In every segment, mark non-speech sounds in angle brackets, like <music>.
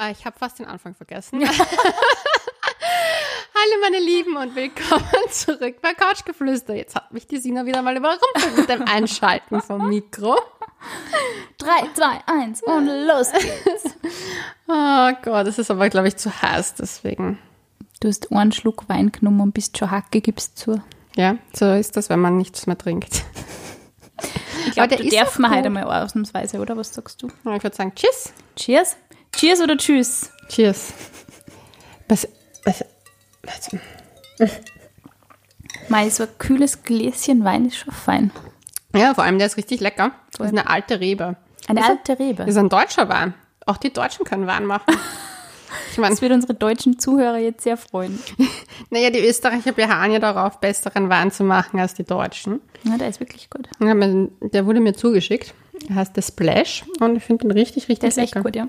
Äh, ich habe fast den Anfang vergessen. <laughs> Hallo meine Lieben und willkommen <laughs> zurück bei Couchgeflüster. Jetzt hat mich die Sina wieder mal überrumpelt mit dem Einschalten vom Mikro. 3, 2, 1 und los geht's. <laughs> Oh Gott, es ist aber, glaube ich, zu heiß, deswegen. Du hast einen Schluck Wein genommen und bist schon Hacke, gibst zu. Ja, so ist das, wenn man nichts mehr trinkt. Ich glaube, der darf man heute mal ausnahmsweise, oder? Was sagst du? Ich würde sagen, tschüss. Cheers? Cheers oder Tschüss? Cheers. Was, was, was, Mei, so ein kühles Gläschen Wein ist schon fein. ja, vor allem, der ist richtig lecker. Das ist eine alte Rebe. Eine alte Rebe. Das ist ein deutscher Wein. Auch die Deutschen können Wein machen. <laughs> Ich meine, Das wird unsere deutschen Zuhörer jetzt sehr freuen. <laughs> naja, die Österreicher beharren ja darauf, besseren Wein zu machen als die Deutschen. Ja, der ist wirklich gut. Mein- Der wurde mir zugeschickt. Er heißt The Splash und ich finde ihn richtig, richtig Der ist echt lecker. gut, ja.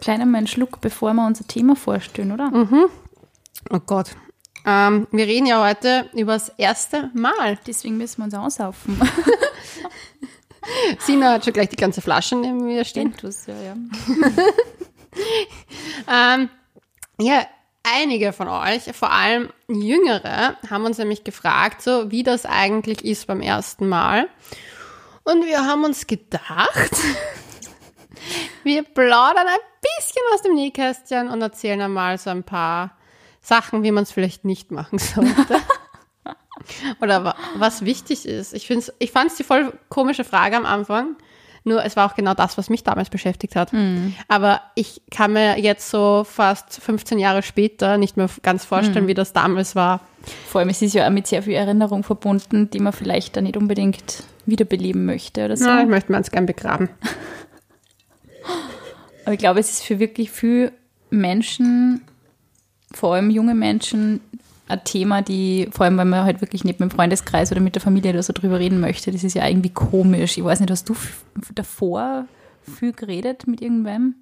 Kleiner mal einen Schluck, bevor wir unser Thema vorstellen, oder? Oh Gott. Ähm, wir reden ja heute über das erste Mal. Deswegen müssen wir uns aussaufen. <laughs> Sina hat schon gleich die ganze Flasche neben mir stehen. Dentus, ja, ja. <laughs> Ähm, ja, einige von euch, vor allem Jüngere, haben uns nämlich gefragt, so wie das eigentlich ist beim ersten Mal. Und wir haben uns gedacht, <laughs> wir plaudern ein bisschen aus dem Nähkästchen und erzählen einmal so ein paar Sachen, wie man es vielleicht nicht machen <laughs> sollte. Oder wa- was wichtig ist. Ich, find's, ich fand es die voll komische Frage am Anfang. Nur es war auch genau das, was mich damals beschäftigt hat. Aber ich kann mir jetzt so fast 15 Jahre später nicht mehr ganz vorstellen, wie das damals war. Vor allem, es ist ja auch mit sehr viel Erinnerung verbunden, die man vielleicht dann nicht unbedingt wiederbeleben möchte oder so. Ja, ich möchte mir es gern begraben. <laughs> Aber ich glaube, es ist für wirklich viele Menschen, vor allem junge Menschen, ein Thema, die, vor allem, wenn man halt wirklich nicht mit dem Freundeskreis oder mit der Familie oder so drüber reden möchte, das ist ja irgendwie komisch. Ich weiß nicht, hast du davor viel geredet mit irgendwem?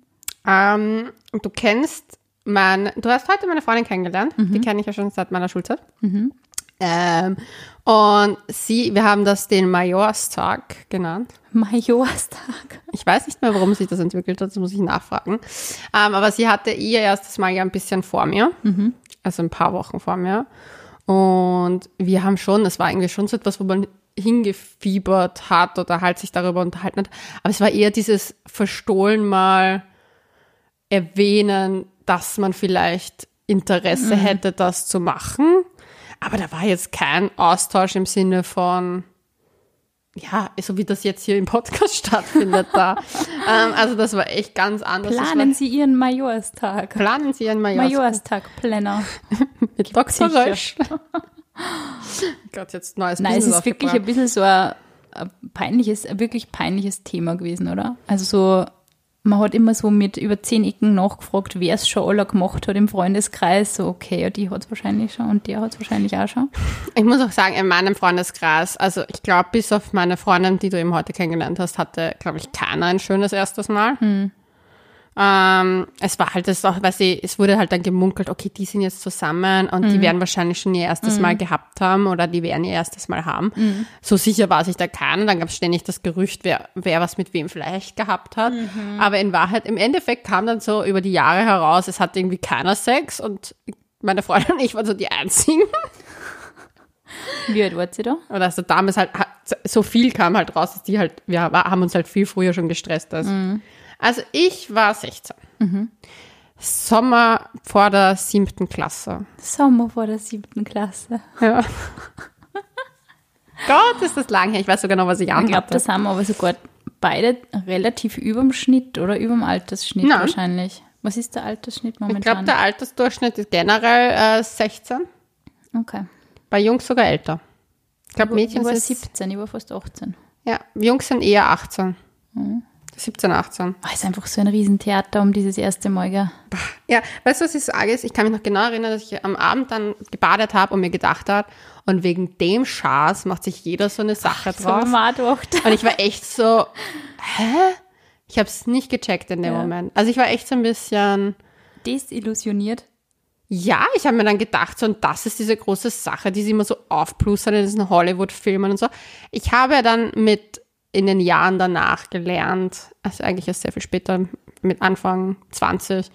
Ähm, du kennst mein, du hast heute meine Freundin kennengelernt. Die kenne ich ja schon seit meiner Schulzeit. Ähm, und sie, wir haben das den Majorstag genannt. Majorstag. Ich weiß nicht mehr, warum sich das entwickelt hat, das muss ich nachfragen. Ähm, aber sie hatte ihr erstes Mal ja ein bisschen vor mir, also ein paar Wochen vor mir. Und wir haben schon, es war irgendwie schon so etwas, wo man hingefiebert hat oder halt sich darüber unterhalten hat. Aber es war eher dieses Verstohlen mal erwähnen, dass man vielleicht Interesse hätte, das zu machen. Aber da war jetzt kein Austausch im Sinne von, ja, so wie das jetzt hier im Podcast <laughs> stattfindet da. ähm, also das war echt ganz anders. Planen war, Sie Ihren Majorstag. planen Sie einen Majors Majorstag-Planner. <laughs> mit Dr. Rösch. <laughs> Gott, jetzt neues Nein, es Business ist wirklich ein bisschen so ein, ein peinliches, ein wirklich peinliches Thema gewesen, oder? Also so, man hat immer so mit über zehn Ecken nachgefragt, wer es schon alle gemacht hat im Freundeskreis. So, okay, ja, die hat es wahrscheinlich schon und der hat es wahrscheinlich auch schon. Ich muss auch sagen, in meinem Freundeskreis, also ich glaube, bis auf meine Freundin, die du eben heute kennengelernt hast, hatte, glaube ich, keiner ein schönes erstes Mal. Ähm, es war halt das auch, weil sie, es wurde halt dann gemunkelt, okay, die sind jetzt zusammen und die werden wahrscheinlich schon ihr erstes Mal gehabt haben oder die werden ihr erstes Mal haben. So sicher war sich da keiner. Dann gab es ständig das Gerücht, wer, wer was mit wem vielleicht gehabt hat. Aber in Wahrheit, im Endeffekt kam dann so über die Jahre heraus, es hatte irgendwie keiner Sex und meine Freundin und ich waren so die einzigen. Wie alt war sie da? Oder also damals halt, ha- so viel kam halt raus, dass die halt, wir haben uns halt viel früher schon gestresst. Als. Also ich war 16. Sommer vor der siebten Klasse. Sommer vor der siebten Klasse. Ja. <laughs> Gott, ist das lang her. Ich weiß sogar noch, was ich Ich glaube, anhatte. das haben wir aber sogar beide relativ überm Schnitt oder überm Altersschnitt Nein. wahrscheinlich. Was ist der Altersschnitt Ich glaube, momentan? der Altersdurchschnitt ist generell äh, 16. okay. Bei Jungs sogar älter. Ich glaube, Ich Mädchen war sind, 17, ich war fast 18. ja, Jungs sind eher 18. 17, 18. Oh, ist einfach so ein Riesentheater um dieses erste Mal, gell? Ja, weißt du, was ich sage? Ist, Ich kann mich noch genau erinnern, dass ich am Abend dann gebadet habe und mir gedacht habe, und wegen dem Schaß macht sich jeder so eine Sache haben drauf. gedacht. Und ich war echt so, hä? Ich habe es nicht gecheckt in dem Ja. Moment. Also ich war echt so ein bisschen, Desillusioniert. ja, ich habe mir dann gedacht, so, und das ist diese große Sache, die sie immer so aufplustern in diesen Hollywood-Filmen und so. Ich habe ja dann mit in den Jahren danach gelernt, also eigentlich erst sehr viel später, mit Anfang 20,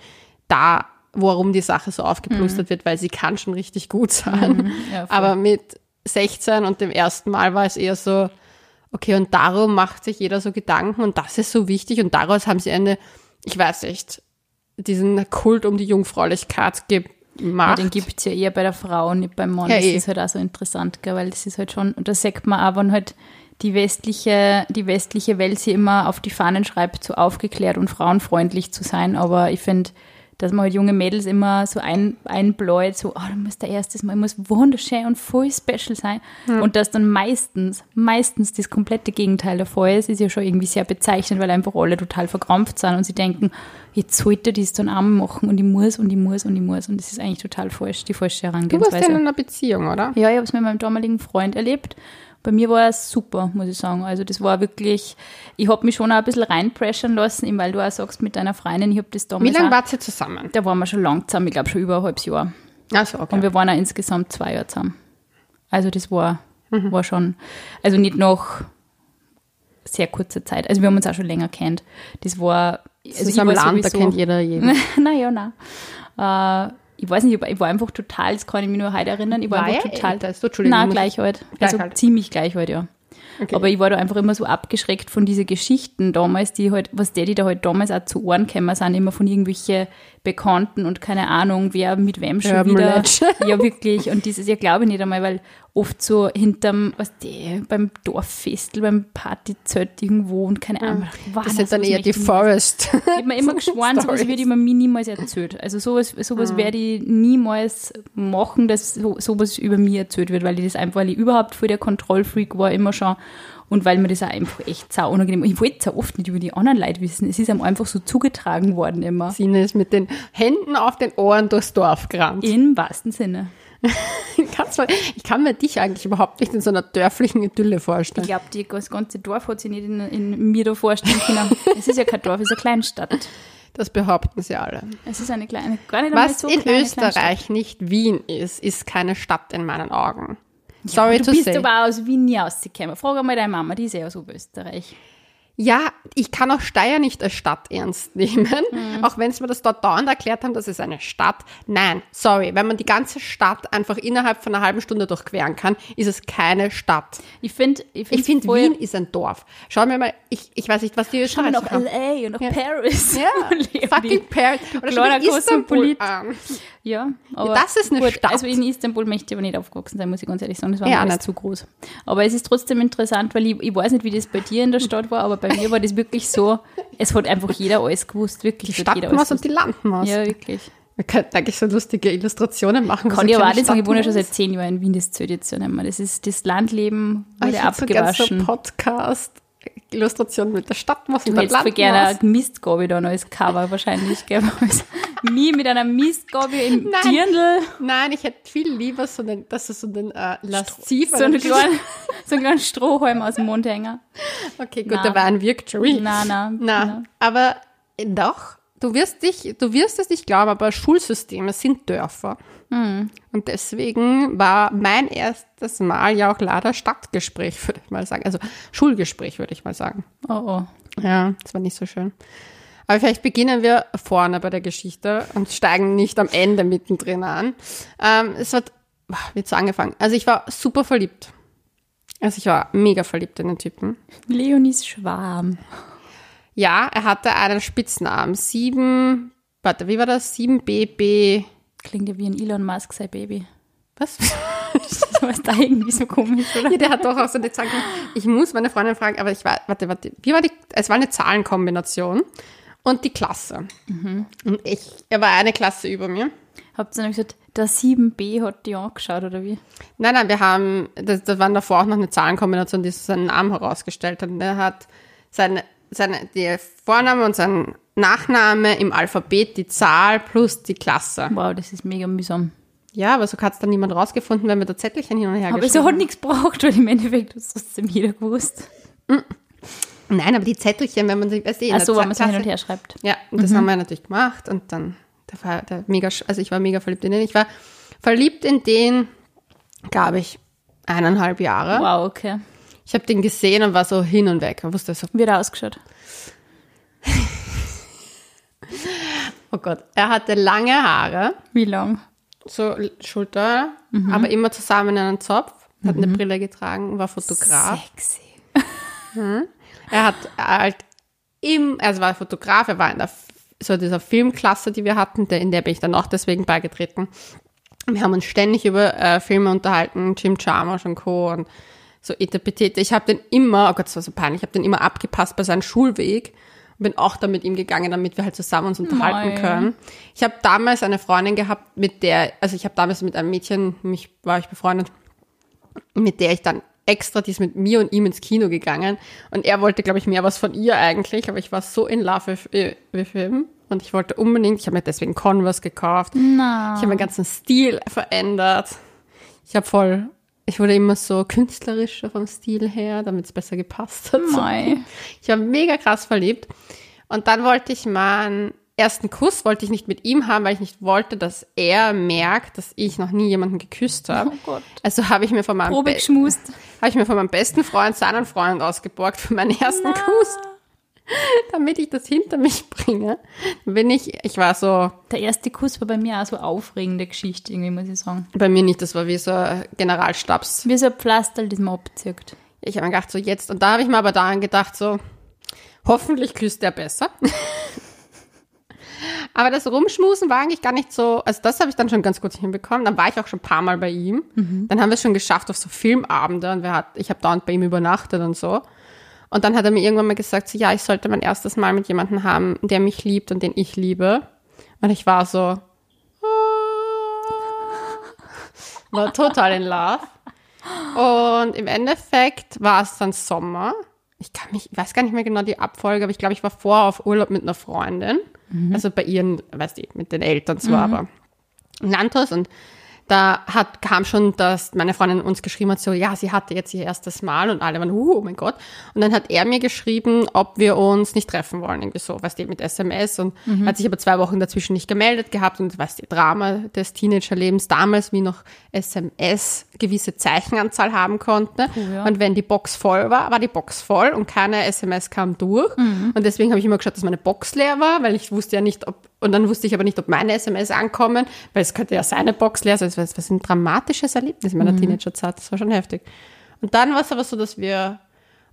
da, warum die Sache so aufgeplustert wird, weil sie kann schon richtig gut sein. ja, voll. Aber mit 16 und dem ersten Mal war es eher so, okay, und darum macht sich jeder so Gedanken und das ist so wichtig und daraus haben sie eine, ich weiß nicht, diesen Kult um die Jungfräulichkeit Ja, gemacht. den gibt es ja eher bei der Frau nicht beim Mann. Ja, das eh. ist halt auch so interessant, gell? weil das ist halt schon, und das sagt man auch, wenn halt die westliche, die westliche Welt sie immer auf die Fahnen schreibt, so aufgeklärt und frauenfreundlich zu sein. Aber ich finde, dass man halt junge Mädels immer so ein, einbläut, so, oh, du musst der erstes Mal, muss wunderschön und voll special sein. Und dass dann meistens, meistens das komplette Gegenteil der Fall ist, ist ja schon irgendwie sehr bezeichnend, weil einfach alle total verkrampft sind und sie denken, jetzt sollte das dann auch machen und ich muss und ich muss und ich muss. Und das ist eigentlich total falsch, die falsche du warst Herangehensweise. ja in einer Beziehung, oder? Ja, ich habe es mit meinem damaligen Freund erlebt. Bei mir war es super, muss ich sagen. Also das war wirklich, ich habe mich schon auch ein bisschen reinpressern lassen, eben weil du auch sagst mit deiner Freundin, ich habe das Wie damals lange auch, wart ihr zusammen? da waren wir schon lang zusammen, ich glaube schon über ein halbes Jahr. Also, okay. Und wir waren auch insgesamt zwei Jahre zusammen. Also das war, Mhm. war schon, also nicht noch sehr kurze Zeit. Also wir haben uns auch schon länger kennt. Das war, also das ist am Land, da sowieso- kennt jeder jeden. <laughs> naja, nein. Äh, ich weiß nicht, ich war- ich war einfach total, das kann ich mich nur heute erinnern, ich war, War einfach er total. älter du? Entschuldigung, Nein, gleich alt. Gleich also alt. ziemlich gleich alt, ja. Okay. Aber ich war da einfach immer so abgeschreckt von diesen Geschichten damals, die halt, was der, die da halt damals auch zu Ohren kämen, sind immer von irgendwelche Bekannten und keine Ahnung, wer mit wem schon Urban wieder. <laughs> Ja, wirklich. Und dieses, ja, glaube ich nicht einmal, weil oft so hinterm, was der, beim Dorffestel, beim Partyzelt irgendwo und keine Ahnung. Wow, Das na, sind dann eher die. Forest. Ich habe mir immer <laughs> geschworen, sowas würde ich mir niemals erzählt. Also sowas, sowas werde ich niemals machen, dass so, sowas über mich erzählt wird, weil ich das einfach, weil ich überhaupt voll der Kontrollfreak war, immer schon. Und weil mir das auch einfach echt sau unangenehm Ich wollte es auch oft nicht über die anderen Leute wissen. Es ist einem einfach so zugetragen worden immer. Sine ist mit den Händen auf den Ohren durchs Dorf gerannt. Im wahrsten Sinne. <laughs> Ich ich kann mir dich eigentlich überhaupt nicht in so einer dörflichen Idylle Ich vorstellen. glaube, das ganze Dorf hat sich nicht in, in mir da vorstellen können. es ist ja kein Dorf, es ist eine Kleinstadt. Das behaupten sie alle. Es ist eine kleine, gar nicht Was so in Österreich nicht Wien ist, ist keine Stadt in meinen Augen. Sorry Kleinstadt. to Du bist say. aber aus Wien nie rausgekommen. Frag einmal deine Mama, die ist ja aus Oberösterreich. Ja, ich kann auch Steyr nicht als Stadt ernst nehmen, Mhm. auch wenn sie mir das dort dauernd erklärt haben, das ist eine Stadt. Nein, sorry, wenn man die ganze Stadt einfach innerhalb von einer halben Stunde durchqueren kann, ist es keine Stadt. Ich finde, ich Ich finde finde, Wien ist ein Dorf. Schauen wir mal, ich, ich weiß nicht, was die Schauen wir Österreicher nach haben. L.A. und nach Ja. Paris. Ja, <laughs> fucking Paris. Oder schau Istanbul an. Ja, aber das ist eine gut, Stadt. Also in Istanbul möchte ich aber nicht aufgewachsen sein, muss ich ganz ehrlich sagen. Das war Ja, mir zu groß. Aber es ist trotzdem interessant, weil ich, ich weiß nicht, wie das bei dir in der Stadt war, aber bei mir war das wirklich so, es hat einfach jeder alles gewusst. Wirklich Die Stadtmaus und die. Landmaus. Ja, wirklich. Wir könnten eigentlich so lustige Illustrationen machen. Kann ich aber auch nicht sagen, ich wohne ja schon seit zehn Jahren in Wien, das zählt jetzt ja nicht mehr. Das ist, das Landleben Ah, wurde ich hätte so gerne so abgewaschen. Podcast. Illustration mit der Stadtmaus und der hättest voll Landmaus. gerne eine Mistgabel dann als Cover wahrscheinlich, gell? <laughs> Mich mit einer Mistgabel im Nein. Dirndl. Nein, ich hätte viel lieber so einen, das ist so einen äh, lasziv. So einen kleinen, <laughs> so einen kleinen Strohhalm aus dem Mondhänger. Okay, gut, Nein. der Wein wirkt schon. wie. Nein, nein. Na, aber doch, du wirst dich, du wirst es nicht glauben, aber Schulsysteme sind Dörfer. Hm. Und deswegen war mein erstes Mal ja auch leider Stadtgespräch, <laughs> würde ich mal sagen. Also Schulgespräch, würde ich mal sagen. Oh, oh. Ja, das war nicht so schön. Aber vielleicht beginnen wir vorne bei der Geschichte und steigen nicht am Ende mittendrin an. Ähm, es hat, wie so angefangen. Also ich war super verliebt. Also ich war mega verliebt in den Typen. Leonis Schwarm. Ja, er hatte einen Spitznamen. Sieben, warte, wie war das? 7BB, Klingt ja wie ein Elon Musk, sein Baby. was? <laughs> Das war da irgendwie so komisch, oder? ja, der hat doch auch so eine Zahl. Ich muss meine Freundin fragen, aber ich war, warte, warte, wie war die, es war eine Zahlenkombination und die Klasse. Und ich, er war eine Klasse über mir. Habt ihr dann gesagt, der 7b hat die angeschaut, oder wie? Nein, nein, wir haben, das, das war davor auch noch eine Zahlenkombination, die seinen Namen herausgestellt hat. Und er hat seine, seine, die Vorname und sein Nachname im Alphabet, die Zahl plus die Klasse. Wow, das ist mega mühsam. Ja, aber so hat es dann niemand rausgefunden, wenn wir da Zettelchen hin und her Aber es hat nichts gebraucht, weil im Endeffekt hat es trotzdem jeder gewusst. Nein, aber die Zettelchen, wenn man sie, weißt du, in Ach der so, wenn man so hin und her schreibt. Ja, und das haben wir natürlich gemacht und dann, der war der mega, also ich war mega verliebt in den. Ich war verliebt in den, glaube ich, eineinhalb Jahre. Wow, okay. Ich habe den gesehen und war so hin und weg. Ich wusste so, Wie er ausgeschaut? <laughs> Oh Gott, er hatte lange Haare, Wie lang? so Schulter, aber immer zusammen in einen Zopf, hat eine Brille getragen, war Fotograf. Sexy. <laughs> Er hat halt im, also war Fotograf, er war in der, so dieser Filmklasse, die wir hatten, der, in der bin ich dann auch deswegen beigetreten. Wir haben uns ständig über äh, Filme unterhalten, Jim Jarmusch und Co. und so Etepetete. Ich habe den immer, oh Gott, das war so peinlich, ich habe den immer abgepasst bei seinem Schulweg und bin auch da mit ihm gegangen, damit wir halt zusammen uns unterhalten Mei. können. Ich habe damals eine Freundin gehabt, mit der, also ich habe damals mit einem Mädchen, mich war ich befreundet, mit der ich dann extra, die ist mit mir und ihm ins Kino gegangen. Und er wollte, glaube ich, mehr was von ihr eigentlich, aber ich war so in love with, äh, with him. Und ich wollte unbedingt, ich habe mir deswegen Converse gekauft. Na. Ich habe meinen ganzen Stil verändert. Ich habe voll, ich wurde immer so künstlerischer vom Stil her, damit es besser gepasst hat. Mei. Ich war mega krass verliebt. Und dann wollte ich meinen ersten Kuss, wollte ich nicht mit ihm haben, weil ich nicht wollte, dass er merkt, dass ich noch nie jemanden geküsst habe. Oh Gott. Also habe ich mir von meinem Probe geschmust. habe ich mir von meinem besten Freund seinen Freund ausgeborgt für meinen ersten Kuss, <laughs> damit ich das hinter mich bringe. Bin ich, ich war so, Der erste Kuss war bei mir auch so aufregende Geschichte, irgendwie, muss ich sagen. bei mir nicht, das war wie so ein Generalstabs. Wie so ein Pflaster, das man abzieht. Ich habe mir gedacht, so jetzt, und da habe ich mir aber daran gedacht, so, hoffentlich küsst er besser. <laughs> aber das Rumschmusen war eigentlich gar nicht so, also das habe ich dann schon ganz gut hinbekommen. Dann war ich auch schon ein paar Mal bei ihm. Dann haben wir es schon geschafft auf so Filmabende und wir hat, ich habe dauernd bei ihm übernachtet und so. Und dann hat er mir irgendwann mal gesagt, so, ja, ich sollte mein erstes Mal mit jemandem haben, der mich liebt und den ich liebe. Und ich war so, war total in love. Und im Endeffekt war es dann Sommer. Ich kann mich, ich weiß gar nicht mehr genau die Abfolge, aber ich glaube, ich war vorher auf Urlaub mit einer Freundin. Also bei ihren, weißt du, mit den Eltern zwar, aber in Nantos und da hat, kam schon, dass meine Freundin uns geschrieben hat, so, ja, sie hatte jetzt ihr erstes Mal und alle waren, uh, oh mein Gott. Und dann hat er mir geschrieben, ob wir uns nicht treffen wollen, irgendwie so, weißt du, mit SMS und hat sich aber zwei Wochen dazwischen nicht gemeldet gehabt und weißt du, Drama des Teenagerlebens damals, wie noch SMS gewisse Zeichenanzahl haben konnte. ja. Und wenn die Box voll war, war die Box voll und keine SMS kam durch. Und deswegen habe ich immer geschaut, dass meine Box leer war, weil ich wusste ja nicht, ob, und dann wusste ich aber nicht, ob meine SMS ankommen, weil es könnte ja seine Box leer sein. Das war, das war ein dramatisches Erlebnis in meiner Teenagerzeit. Das war schon heftig. Und dann war es aber so, dass wir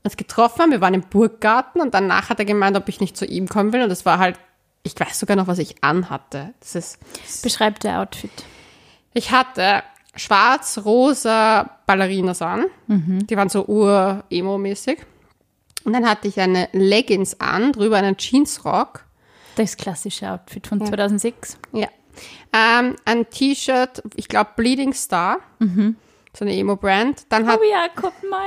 uns getroffen haben. Wir waren im Burggarten und danach hat er gemeint, ob ich nicht zu ihm kommen will. Und das war halt, ich weiß sogar noch, was ich anhatte. Das ist, Beschreibt der Outfit. ich hatte schwarz-rosa Ballerinas an. Die waren so ur-emo-mäßig. Und dann hatte ich eine Leggings an, drüber einen Jeansrock. Das klassische Outfit von 2006. Ja. Ähm, ein T-Shirt, ich glaube Bleeding Star. So eine Emo-Brand. Dann hat, Oh ja, Gott, mei.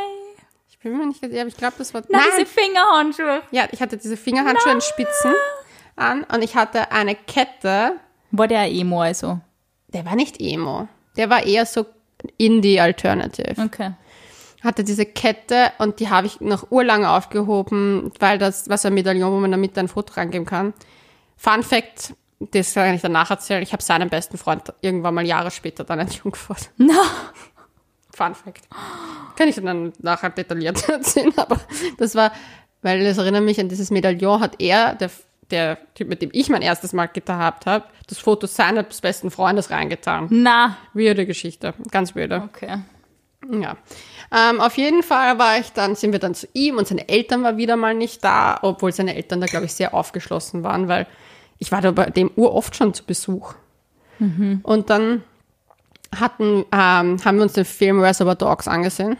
ich bin mir nicht sicher, aber ich glaube, das war, Nein, diese Fingerhandschuhe. Ja, ich hatte diese Fingerhandschuhe in Spitzen an und ich hatte eine Kette. War der Emo also? Der war nicht Emo. Der war eher so Indie-Alternative. Okay. Hatte diese Kette und die habe ich noch urlang aufgehoben, weil das was ein Medaillon, wo man damit ein Foto reingeben kann. Fun Fact, das kann ich danach erzählen. Ich habe seinen besten Freund irgendwann mal Jahre später dann entjungfert. <laughs> Na, Fun Fact. Kann ich dann nachher detailliert <laughs> erzählen, aber das war, weil das erinnert mich an dieses Medaillon, hat er, der, der Typ, mit dem ich mein erstes Mal gehabt habe, das Foto seines besten Freundes reingetan. na. Weirde Geschichte, ganz weirde. Okay. Ja. Ähm, auf jeden Fall war ich dann, sind wir dann zu ihm und seine Eltern waren wieder mal nicht da, obwohl seine Eltern da, glaube ich, sehr aufgeschlossen waren, weil ich war da bei dem Ur oft schon zu Besuch. Und dann hatten, ähm, haben wir uns den Film Reservoir Dogs angesehen.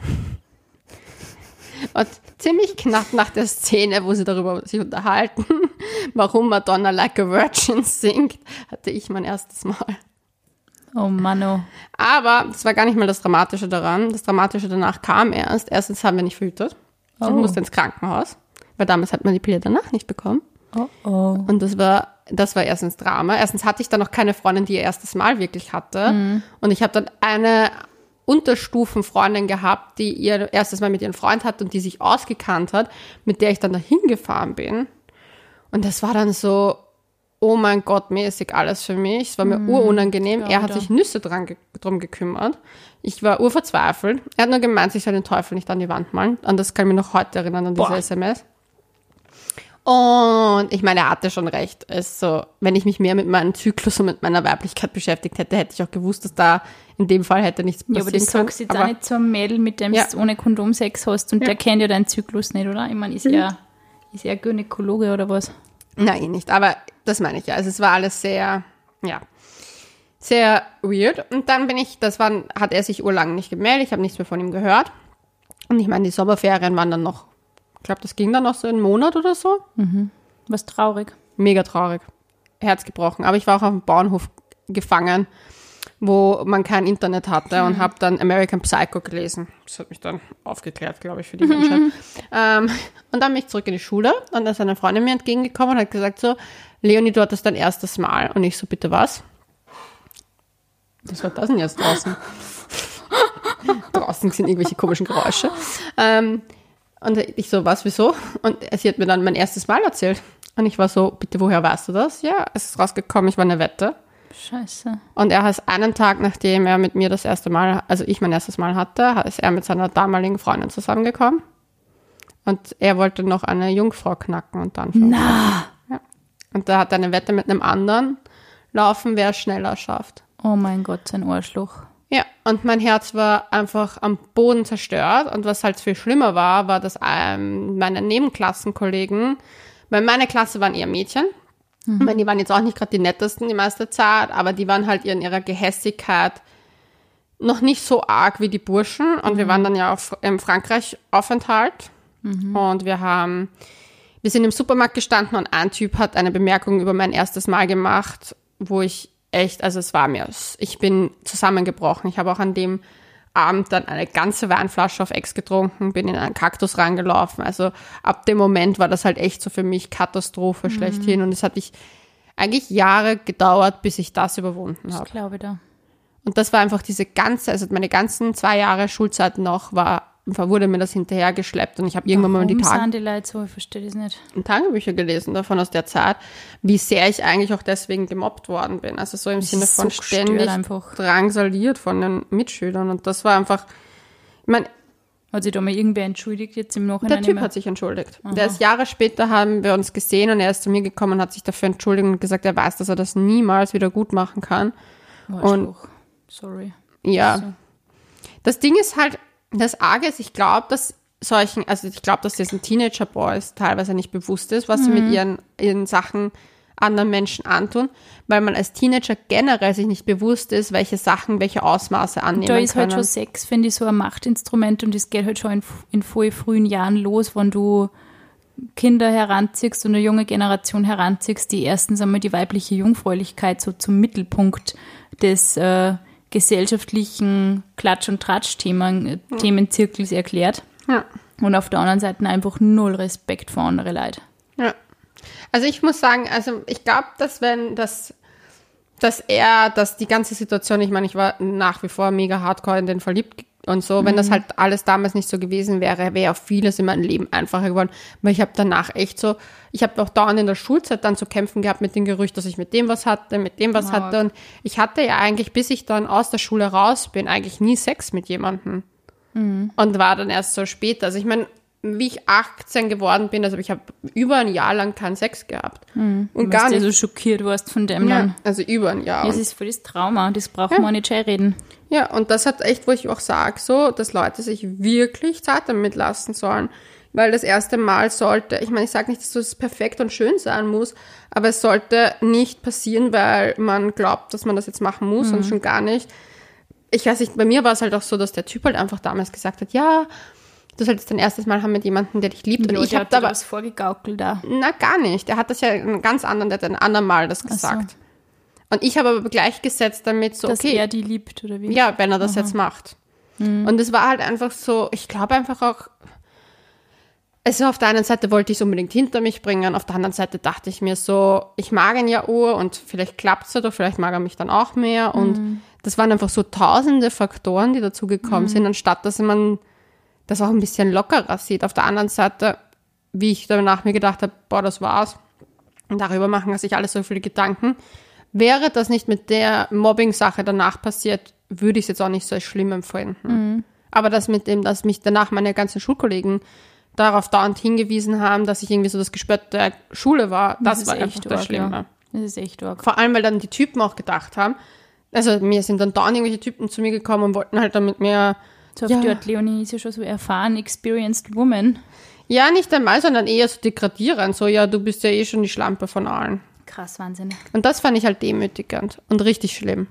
Und ziemlich knapp nach der Szene, wo sie darüber sich unterhalten, <laughs> warum Madonna Like a Virgin singt, hatte ich mein erstes Mal. Oh Mano. Aber das war gar nicht mal das Dramatische daran. Das Dramatische danach kam erst. Erstens haben wir nicht verhütet. Ich Oh. musste ins Krankenhaus, weil damals hat man die Pille danach nicht bekommen. Oh oh. Und das war, das war erstens Drama. Erstens hatte ich dann noch keine Freundin, die ihr erstes Mal wirklich hatte. Und ich habe dann eine Unterstufenfreundin gehabt, die ihr erstes Mal mit ihrem Freund hat und die sich ausgekannt hat, mit der ich dann dahin gefahren bin. Und das war dann so, oh mein Gott, mäßig alles für mich. Es war mir urunangenehm. ja, er hat sich Nüsse dran ge drum gekümmert. Ich war urverzweifelt. Er hat nur gemeint, ich soll den Teufel nicht an die Wand malen. An das kann ich mich noch heute erinnern, an diese Boah. SMS. Und ich meine, er hatte schon recht. Es so, wenn ich mich mehr mit meinem Zyklus und mit meiner Weiblichkeit beschäftigt hätte, hätte ich auch gewusst, dass da in dem Fall hätte nichts Ja, passieren aber das sagst du jetzt auch nicht zu einem Mädel, mit dem Ja. du ohne Kondom Sex hast und Ja. der kennt ja deinen Zyklus nicht, oder? Ich meine, ist er ist er Gynäkologe oder was? Nein, eh nicht. Aber das meine ich ja. Also es war alles sehr, ja, sehr weird. Und dann bin ich, das war, hat er sich urlang nicht gemeldet. Ich habe nichts mehr von ihm gehört. Und ich meine, die Sommerferien waren dann noch, ich glaube, das ging dann noch so einen Monat oder so. Was traurig. Mega traurig. Herz gebrochen. Aber ich war auch auf dem Bauernhof gefangen, wo man kein Internet hatte und habe dann American Psycho gelesen. Das hat mich dann aufgeklärt, glaube ich, für die Menschheit. <laughs> ähm, und dann bin ich zurück in die Schule und da ist eine Freundin mir entgegengekommen und hat gesagt so, Leonie, du hattest dein erstes Mal. Und ich so, bitte was? Was war das denn jetzt draußen? <laughs> draußen sind irgendwelche komischen Geräusche. Ähm, und ich so, was, wieso? Und sie hat mir dann mein erstes Mal erzählt. Und ich war so, bitte, woher weißt du das? Ja, es ist rausgekommen, ich war eine Wette. Scheiße. Und er ist einen Tag, nachdem er mit mir das erste Mal, also ich mein erstes Mal hatte, ist er mit seiner damaligen Freundin zusammengekommen. Und er wollte noch eine Jungfrau knacken und dann. Na. Ja. Und da hat er eine Wette mit einem anderen laufen, wer es schneller schafft. Oh mein Gott, sein Arschloch. Und mein Herz war einfach am Boden zerstört. Und was halt viel schlimmer war, war, dass ähm, meine Nebenklassenkollegen, weil meine Klasse waren eher Mädchen. Ich meine, die waren jetzt auch nicht gerade die nettesten die meiste Zeit, aber die waren halt in ihrer Gehässigkeit noch nicht so arg wie die Burschen. Und wir waren dann ja auf, im Frankreich-Aufenthalt. Und wir haben, wir sind im Supermarkt gestanden und ein Typ hat eine Bemerkung über mein erstes Mal gemacht, wo ich echt, also es war mir, ich bin zusammengebrochen. Ich habe auch an dem Abend dann eine ganze Weinflasche auf Ex getrunken, bin in einen Kaktus reingelaufen. Also ab dem Moment war das halt echt so für mich Katastrophe schlechthin. Und es hat ich eigentlich Jahre gedauert, bis ich das überwunden habe. Ich glaube da. Und das war einfach diese ganze, also meine ganzen zwei Jahre Schulzeit noch, war, wurde mir das hinterhergeschleppt und ich habe irgendwann mal die Warum Tage, sind die Leute so? Ich verstehe das nicht. Tagebücher gelesen davon aus der Zeit, wie sehr ich eigentlich auch deswegen gemobbt worden bin. Also so im Sinne ist von so ständig drangsaliert von den Mitschülern. Und das war einfach, ich meine, Hat sich da mal irgendwer entschuldigt jetzt im Nachhinein? der Typ immer? hat sich entschuldigt. Der ist Jahre später, haben wir uns gesehen und er ist zu mir gekommen und hat sich dafür entschuldigt und gesagt, er weiß, dass er das niemals wieder gut machen kann. Arschloch. Sorry. Ja. So. Das Ding ist halt, das Arge ist, ich glaube, dass solchen, also ich glaube, dass diesen Teenager-Boys teilweise nicht bewusst ist, was sie Mhm. mit ihren, ihren Sachen anderen Menschen antun, weil man als Teenager generell sich nicht bewusst ist, welche Sachen welche Ausmaße annehmen Da ist können. halt schon Sex, finde ich, so ein Machtinstrument und das geht halt schon in, in voll frühen Jahren los, wenn du Kinder heranziehst und eine junge Generation heranziehst, die erstens einmal die weibliche Jungfräulichkeit so zum Mittelpunkt des äh, gesellschaftlichen Klatsch- und Tratsch-Themen äh, Themenzirkels erklärt ja. und auf der anderen Seite einfach null Respekt vor andere Leute. Ja. Also ich muss sagen, also ich glaube, dass wenn das, dass er, dass die ganze Situation, ich meine, ich war nach wie vor mega hardcore in den verliebt und so, wenn das halt alles damals nicht so gewesen wäre, wäre auch vieles in meinem Leben einfacher geworden, weil ich habe danach echt so, ich habe auch dauernd in der Schulzeit dann zu kämpfen gehabt mit dem Gerücht, dass ich mit dem was hatte, mit dem was Wow. hatte. Und ich hatte ja eigentlich, bis ich dann aus der Schule raus bin, eigentlich nie Sex mit jemandem. Und war dann erst so später. Also ich meine, wie ich 18 geworden bin, also ich habe über ein Jahr lang keinen Sex gehabt. Und Und gar du nicht. so schockiert warst von dem ja, dann. also über ein Jahr. Das ist voll das Trauma, das brauchen wir nicht schön reden. ja, und das hat echt, wo ich auch sage, so, dass Leute sich wirklich Zeit damit lassen sollen. Weil das erste Mal sollte, ich meine, ich sage nicht, dass das perfekt und schön sein muss, aber es sollte nicht passieren, weil man glaubt, dass man das jetzt machen muss Mhm. und schon gar nicht. Ich weiß nicht, bei mir war es halt auch so, dass der Typ halt einfach damals gesagt hat, ja, du solltest dein erstes Mal haben mit jemandem, der dich liebt. Und Ja, ich habe aber was vorgegaukelt da. Na, gar nicht. Der hat das ja einen ganz anderen, der hat ein andermal das gesagt. Und ich habe aber gleichgesetzt damit so, Dass okay, er die liebt, oder wie? ja, wenn er das jetzt macht. Und es war halt einfach so, ich glaube einfach auch, also auf der einen Seite wollte ich es unbedingt hinter mich bringen, auf der anderen Seite dachte ich mir so, ich mag ihn ja ur und vielleicht klappt es oder vielleicht mag er mich dann auch mehr. Und das waren einfach so tausende Faktoren, die dazugekommen sind, anstatt dass man das auch ein bisschen lockerer sieht. Auf der anderen Seite, wie ich danach mir gedacht habe, boah, das war's. Und darüber machen sich alle so viele Gedanken. Wäre das nicht mit der Mobbing-Sache danach passiert, würde ich es jetzt auch nicht so als schlimm empfinden. Aber das mit dem, dass mich danach meine ganzen Schulkollegen darauf dauernd hingewiesen haben, dass ich irgendwie so das Gespött der Schule war. Das, ist war echt einfach das Schlimme. ja. Das ist echt arg. Vor allem, weil dann die Typen auch gedacht haben, also mir sind dann dauernd irgendwelche Typen zu mir gekommen und wollten halt dann mit mir, So Ja. die Art, Leonie ist ja schon so erfahren, experienced woman. ja nicht einmal, sondern eher so degradieren, so ja, du bist ja eh schon die Schlampe von allen. Krass, Wahnsinn. Und das fand ich halt demütigend und richtig schlimm.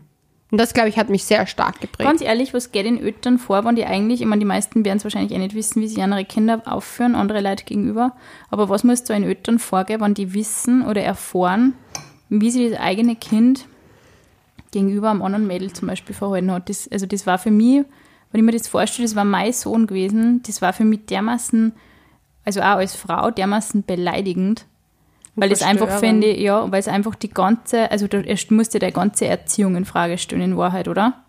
Und das, glaube ich, hat mich sehr stark geprägt. Ganz ehrlich, was geht in Eltern vor, wenn die eigentlich, ich meine, die meisten werden es wahrscheinlich eh nicht wissen, wie sie andere Kinder aufführen, andere Leute gegenüber. Aber was muss da in Eltern vorgehen, wenn die wissen oder erfahren, wie sich das eigene Kind gegenüber einem anderen Mädel zum Beispiel verhalten hat? Das, also das war für mich, wenn ich mir das vorstelle, das war mein Sohn gewesen, das war für mich dermaßen, also auch als Frau, dermaßen beleidigend. Weil es einfach finde, ja, weil es einfach die ganze, also erst musste der ganze Erziehung in Frage stellen in Wahrheit, oder?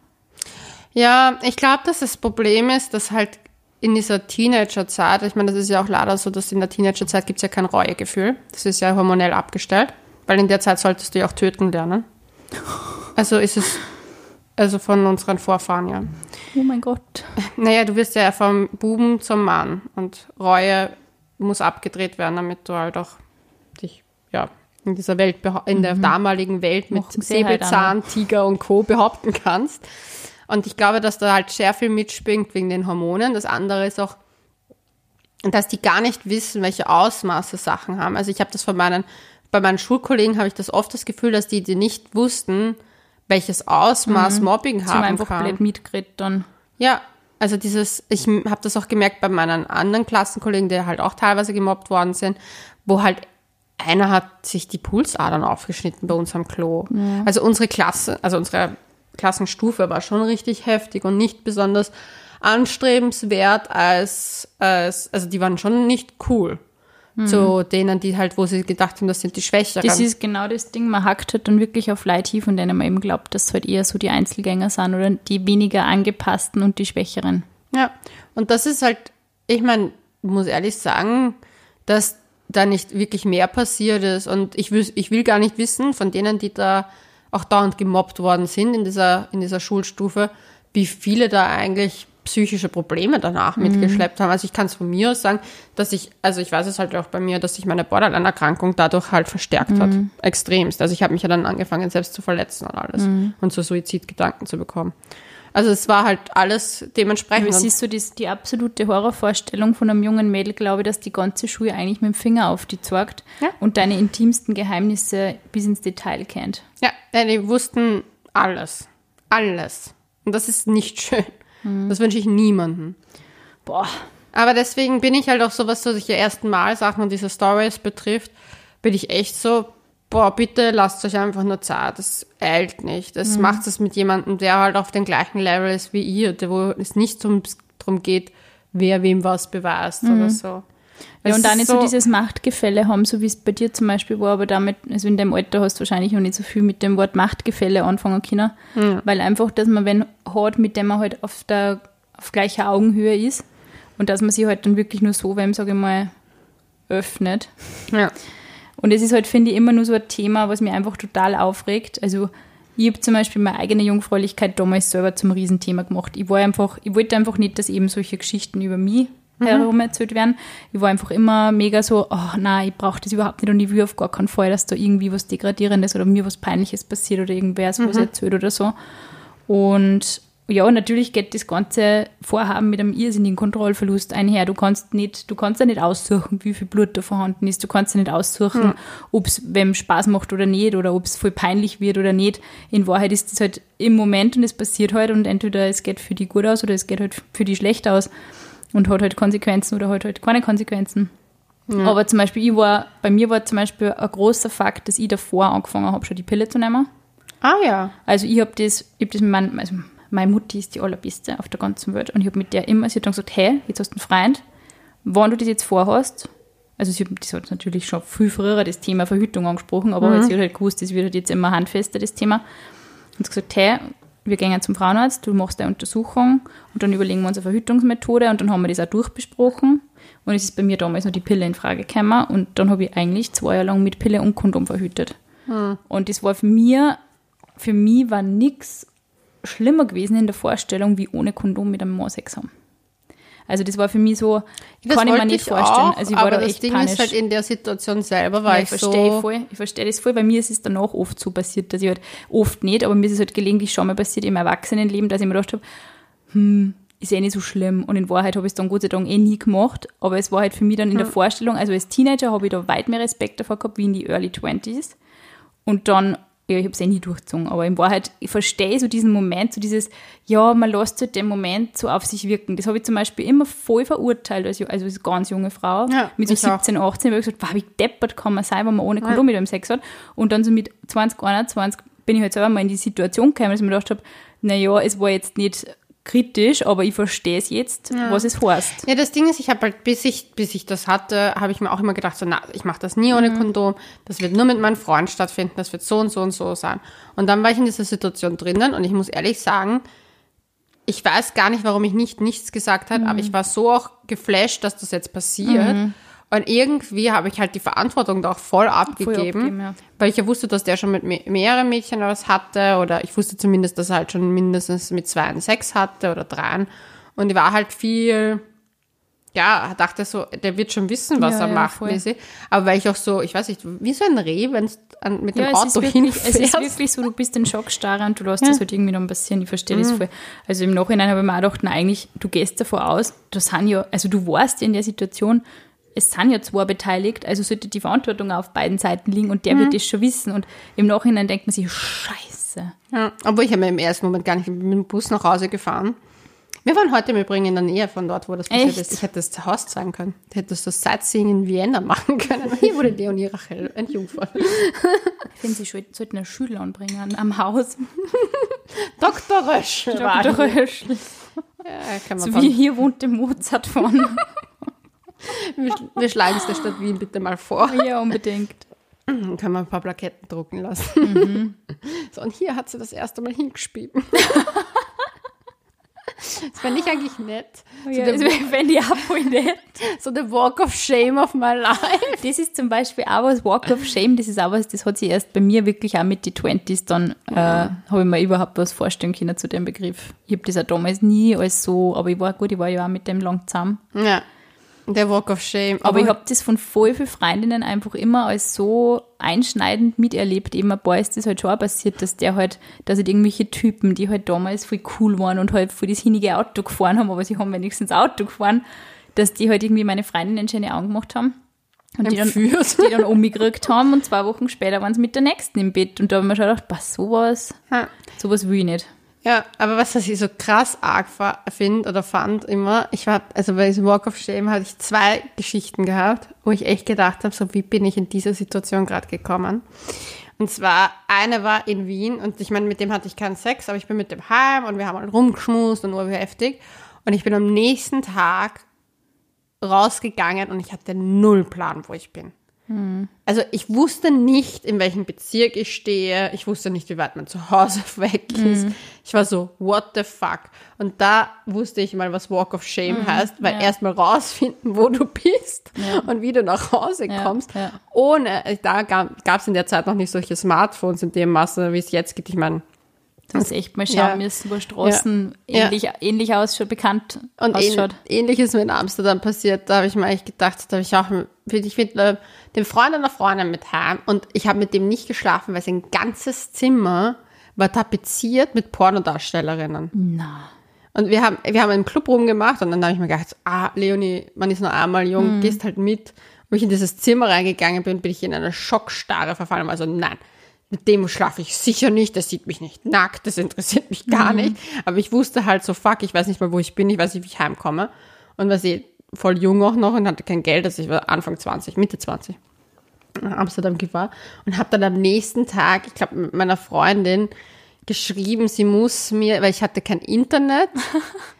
Ja, ich glaube, dass das Problem ist, dass halt in dieser Teenagerzeit, ich meine, das ist ja auch leider so, dass in der Teenagerzeit gibt es ja kein Reuegefühl. Das ist ja hormonell abgestellt, weil in der Zeit solltest du ja auch töten lernen. Also ist es, also von unseren Vorfahren, ja. Oh mein Gott. Naja, du wirst ja vom Buben zum Mann und Reue muss abgedreht werden, damit du halt auch dich, ja, in dieser Welt, in der damaligen Welt mit halt Säbelzahn, Tiger und Co. behaupten kannst. Und ich glaube, dass da halt sehr viel mitschwingt wegen den Hormonen. Das andere ist auch, dass die gar nicht wissen, welche Ausmaße Sachen haben. Also ich habe das von meinen, bei meinen Schulkollegen habe ich das oft das Gefühl, dass die, die nicht wussten, welches Ausmaß Mobbing Sie haben haben einfach kann. blöd mitgeredet dann. Ja, also dieses, ich habe das auch gemerkt bei meinen anderen Klassenkollegen, die halt auch teilweise gemobbt worden sind, wo halt einer hat sich die Pulsadern aufgeschnitten bei uns am Klo. Also unsere Klasse, also unsere Klassenstufe war schon richtig heftig und nicht besonders anstrebenswert als, als also die waren schon nicht cool. Zu denen, die halt, wo sie gedacht haben, das sind die Schwächeren. Das ist genau das Ding, man hackt halt dann wirklich auf Leute hin, von denen man eben glaubt, dass es halt eher so die Einzelgänger sind oder die weniger angepassten und die Schwächeren. Ja, und das ist halt, ich meine, muss ehrlich sagen, dass da nicht wirklich mehr passiert ist. Und ich will, ich will gar nicht wissen, von denen, die da auch dauernd gemobbt worden sind in dieser, in dieser Schulstufe, wie viele da eigentlich psychische Probleme danach mitgeschleppt haben. Also ich kann es von mir aus sagen, dass ich, also ich weiß es halt auch bei mir, dass sich meine Borderline-Erkrankung dadurch halt verstärkt hat. Extremst. Also ich habe mich ja dann angefangen, selbst zu verletzen und alles. Und so Suizidgedanken zu bekommen. Also es war halt alles dementsprechend. Und- ist so die, die absolute Horrorvorstellung von einem jungen Mädel, glaube ich, dass die ganze Schule eigentlich mit dem Finger auf die zeigt Ja. und deine intimsten Geheimnisse bis ins Detail kennt. Ja, ja, die wussten alles. Alles. Und das ist nicht <laughs> schön. Das wünsche ich niemandem. Boah, Aber deswegen bin ich halt auch so, was so solche ersten Mal Sachen und diese Stories betrifft, bin ich echt so, boah, bitte lasst euch einfach nur Zeit. Das eilt nicht. Das macht es mit jemandem, der halt auf dem gleichen Level ist wie ihr, der, wo es nicht darum geht, wer wem was beweist oder so. Ja, und auch nicht so, dieses Machtgefälle haben, so wie es bei dir zum Beispiel war, aber damit, also in deinem Alter hast du wahrscheinlich noch nicht so viel mit dem Wort Machtgefälle anfangen können, weil einfach, dass man wen hat, mit dem man halt auf der auf gleicher Augenhöhe ist und dass man sich halt dann wirklich nur so, wem, sage ich mal, öffnet. Ja. Und es ist halt, finde ich, immer nur so ein Thema, was mich einfach total aufregt. Also ich habe zum Beispiel meine eigene Jungfräulichkeit damals selber zum Riesenthema gemacht. Ich war einfach, ich wollte einfach nicht, dass eben solche Geschichten über mich herum erzählt werden. Ich war einfach immer mega so, oh nein, ich brauche das überhaupt nicht und ich will auf gar keinen Fall, dass da irgendwie was Degradierendes oder mir was Peinliches passiert oder irgendwer so was erzählt oder so. Und ja, natürlich geht das ganze Vorhaben mit einem irrsinnigen Kontrollverlust einher. Du kannst nicht, du kannst ja nicht aussuchen, wie viel Blut da vorhanden ist. Du kannst ja nicht aussuchen, ob es wem Spaß macht oder nicht oder ob es voll peinlich wird oder nicht. In Wahrheit ist das halt im Moment und es passiert halt und entweder es geht für die gut aus oder es geht halt für die schlecht aus und hat halt Konsequenzen oder hat halt keine Konsequenzen. Aber zum Beispiel, ich war, bei mir war zum Beispiel ein großer Fakt, dass ich davor angefangen habe, schon die Pille zu nehmen. Ah ja. Also ich habe das, ich hab das mit meinem, also meine Mutti ist die allerbeste auf der ganzen Welt und ich habe mit der immer, sie hat dann gesagt, hey, jetzt hast du einen Freund, wenn du das jetzt vorhast, also sie hat, das hat natürlich schon viel früher das Thema Verhütung angesprochen, aber halt, sie hat halt gewusst, das wird halt jetzt immer handfester, das Thema. Und sie hat gesagt, hey, wir gehen zum Frauenarzt, du machst eine Untersuchung und dann überlegen wir uns eine Verhütungsmethode und dann haben wir das auch durchbesprochen. Und es ist bei mir damals noch die Pille in Frage gekommen und dann habe ich eigentlich zwei Jahre lang mit Pille und Kondom verhütet. Und das war für mich, für mich war nichts schlimmer gewesen in der Vorstellung, wie ohne Kondom mit einem Mann Sex haben. Also das war für mich so, Das kann ich mir nicht vorstellen. Auch, also ich war aber da das echt Ding panisch. ist halt in der Situation selber, war Ja, ich, ich verstehe so. voll. Ich verstehe das voll. Bei mir ist es danach oft so passiert, dass ich halt oft nicht, aber mir ist es halt gelegentlich schon mal passiert im Erwachsenenleben, dass ich mir gedacht habe, hm, ist eh nicht so schlimm. Und in Wahrheit habe ich es dann Gott sei Dank eh nie gemacht. Aber es war halt für mich dann in der Vorstellung, also als Teenager habe ich da weit mehr Respekt davor gehabt, wie in die Early 20s. Und dann, ja, ich habe es eh nie durchgezogen, aber in Wahrheit, ich verstehe so diesen Moment, so dieses, ja, man lässt halt den Moment so auf sich wirken. Das habe ich zum Beispiel immer voll verurteilt, als, also als ganz junge Frau, Ja, mit so ich auch. 17, 18, weil ich gesagt, wow, wie deppert kann man sein, wenn man ohne Kondom mit einem Sex hat. Und dann so mit 20, 21 bin ich halt selber mal in die Situation gekommen, dass ich mir gedacht habe, naja, es war jetzt nicht kritisch, aber ich verstehe es jetzt, was es heißt. Ja, das Ding ist, ich habe halt, bis ich, bis ich das hatte, habe ich mir auch immer gedacht, so, na, ich mache das nie ohne Kondom, das wird nur mit meinem Freund stattfinden, das wird so und so und so sein. Und dann war ich in dieser Situation drinnen und ich muss ehrlich sagen, ich weiß gar nicht, warum ich nicht nichts gesagt habe, aber ich war so auch geflasht, dass das jetzt passiert. Und irgendwie habe ich halt die Verantwortung da auch voll abgegeben, abgegeben, ja. weil ich ja wusste, dass der schon mit me mehreren Mädchen was hatte oder ich wusste zumindest, dass er halt schon mindestens mit zwei einen Sex hatte oder dreien. Und ich war halt viel, ja, dachte so, der wird schon wissen, was Ja, er ja, macht, voll. mäßig. Aber weil ich auch so, ich weiß nicht, wie so ein Reh, wenn du mit dem Ja, Auto wirklich, es ist hinfährst. wirklich so, du bist in Schockstarre und du lässt das halt irgendwie noch passieren. Ich verstehe das voll. Also im Nachhinein habe ich mir auch gedacht, na, eigentlich, du gehst davon aus, das sind ja, also du warst ja in der Situation, es sind ja zwei beteiligt, also sollte die Verantwortung auf beiden Seiten liegen und der wird das schon wissen. Und im Nachhinein denkt man sich, scheiße. Ja, obwohl ich habe mir im ersten Moment gar nicht mit dem Bus nach Hause gefahren. Wir waren heute im Übrigen in der Nähe von dort, wo das passiert Echt? ist. Ich hätte das Haus zeigen können. Ich hätte das so Sightseeing in Vienna machen können. Hier wurde Leonie Rachel entjungfert. Ich finde, sie sollten einen Schüler anbringen am Haus. Dr. Rösch. Dr. Rösch. Ja, So wie hier wohnt der Mozart von. Wir, wir schlagen es der Stadt Wien bitte mal vor. ja, unbedingt. Dann kann man ein paar Plaketten drucken lassen. Mhm. So, und hier hat sie das erste Mal hingespielt. Das fände ich eigentlich nett. So, Ja, das fände ich auch voll nett. so der Walk of Shame of my life. Das ist zum Beispiel auch was, Walk of Shame, das ist auch was, das hat sich erst bei mir wirklich auch mit die 20s dann, äh, habe ich mir überhaupt was vorstellen können zu dem Begriff. Ich habe das auch damals nie als so, aber ich war gut, ich war ja auch mit dem lang zusammen. Ja, der Walk of Shame. Aber ich habe das von voll vielen Freundinnen einfach immer als so einschneidend miterlebt. Eben ein paar ist das halt schon auch passiert, dass der halt, dass halt irgendwelche Typen, die halt damals voll cool waren und halt voll das hinige Auto gefahren haben, aber sie haben wenigstens Auto gefahren, dass die halt irgendwie meine Freundinnen schöne angemacht haben. Und die dann, die dann umgekriegt haben und zwei Wochen später waren sie mit der nächsten im Bett. Und da habe ich mir schon gedacht, was, sowas, Ja. sowas will ich nicht. Ja, aber was was ich so krass arg finde oder fand immer, ich war, also bei diesem Walk of Shame hatte ich zwei Geschichten gehabt, wo ich echt gedacht habe, so wie bin ich in diese Situation gerade gekommen. Und zwar, eine war in Wien und ich meine, mit dem hatte ich keinen Sex, aber ich bin mit dem heim und wir haben halt rumgeschmust und nur heftig. Und ich bin am nächsten Tag rausgegangen und ich hatte null Plan, wo ich bin. Also ich wusste nicht, in welchem Bezirk ich stehe. Ich wusste nicht, wie weit mein Zuhause <laughs> weg ist. Ich war so, what the fuck? Und da wusste ich mal, was Walk of Shame heißt, weil ja. erstmal rausfinden, wo du bist und wie du nach Hause Ja, kommst. ja. Ohne, da gab es in der Zeit noch nicht solche Smartphones in dem Maße, wie es jetzt gibt. Ich meine, Du hast echt mal schauen Ja. müssen, wo Straßen Ja. ähnlich, ähnlich ausschaut, bekannt Und ausschaut. ähn, ähnliches mit Amsterdam passiert. Da habe ich mir eigentlich gedacht, da habe ich auch mit, ich mit äh, dem Freund einer Freundin mit heim und ich habe mit dem nicht geschlafen, weil sein ganzes Zimmer war tapeziert mit Pornodarstellerinnen. Na. Und wir haben, wir haben einen Club rumgemacht und dann habe ich mir gedacht, ah, Leonie, man ist nur einmal jung, Mhm. gehst halt mit. Wo ich in dieses Zimmer reingegangen bin, bin ich in eine Schockstarre verfallen. Also nein, mit dem schlafe ich sicher nicht, der sieht mich nicht nackt, das interessiert mich gar Mhm. nicht. Aber ich wusste halt so, fuck, ich weiß nicht mal, wo ich bin, ich weiß nicht, wie ich heimkomme. Und war eh voll jung auch noch und hatte kein Geld, also ich war Anfang 20, Mitte 20 nach Amsterdam gefahren und habe dann am nächsten Tag, ich glaube, mit meiner Freundin geschrieben, sie muss mir, weil ich hatte kein Internet, <laughs>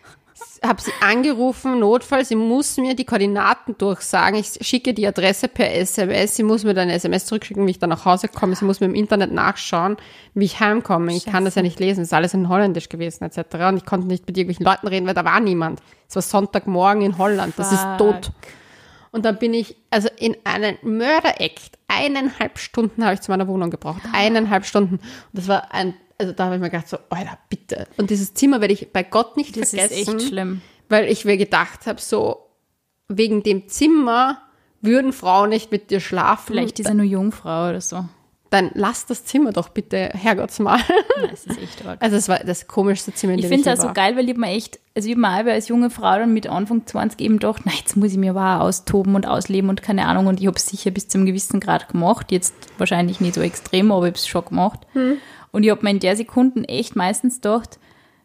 habe sie angerufen, Notfall, sie muss mir die Koordinaten durchsagen. Ich schicke die Adresse per SMS, sie muss mir dann eine SMS zurückschicken, wie ich dann nach Hause komme. Sie muss mir im Internet nachschauen, wie ich heimkomme. Ich kann das ja nicht lesen, es ist alles in Holländisch gewesen etc. Und ich konnte nicht mit irgendwelchen Leuten reden, weil da war niemand. Es war Sonntagmorgen in Holland, das ist tot. Und dann bin ich, also in einen Mörder-Act, eineinhalb Stunden habe ich zu meiner Wohnung gebraucht. Eineinhalb Stunden. Und das war ein, also da habe ich mir gedacht so, Alter, bitte. Und dieses Zimmer werde ich bei Gott nicht Das ist vergessen. echt schlimm. weil ich mir gedacht habe, so wegen dem Zimmer würden Frauen nicht mit dir schlafen. Vielleicht ist er nur Jungfrau oder so. Dann lass das Zimmer doch bitte, Herrgottsmal. Nein, es ist echt arg. Also es war das komischste Zimmer, in Ich dem finde je es auch so geil, weil ich mir echt, also ich mir als junge Frau dann mit Anfang 20 eben gedacht, na, jetzt muss ich mir wahr austoben und ausleben und keine Ahnung. Und ich habe es sicher bis zu einem gewissen Grad gemacht. Jetzt wahrscheinlich nicht so extrem, aber ich habe es schon gemacht. Und ich habe mir in der Sekunden echt meistens gedacht,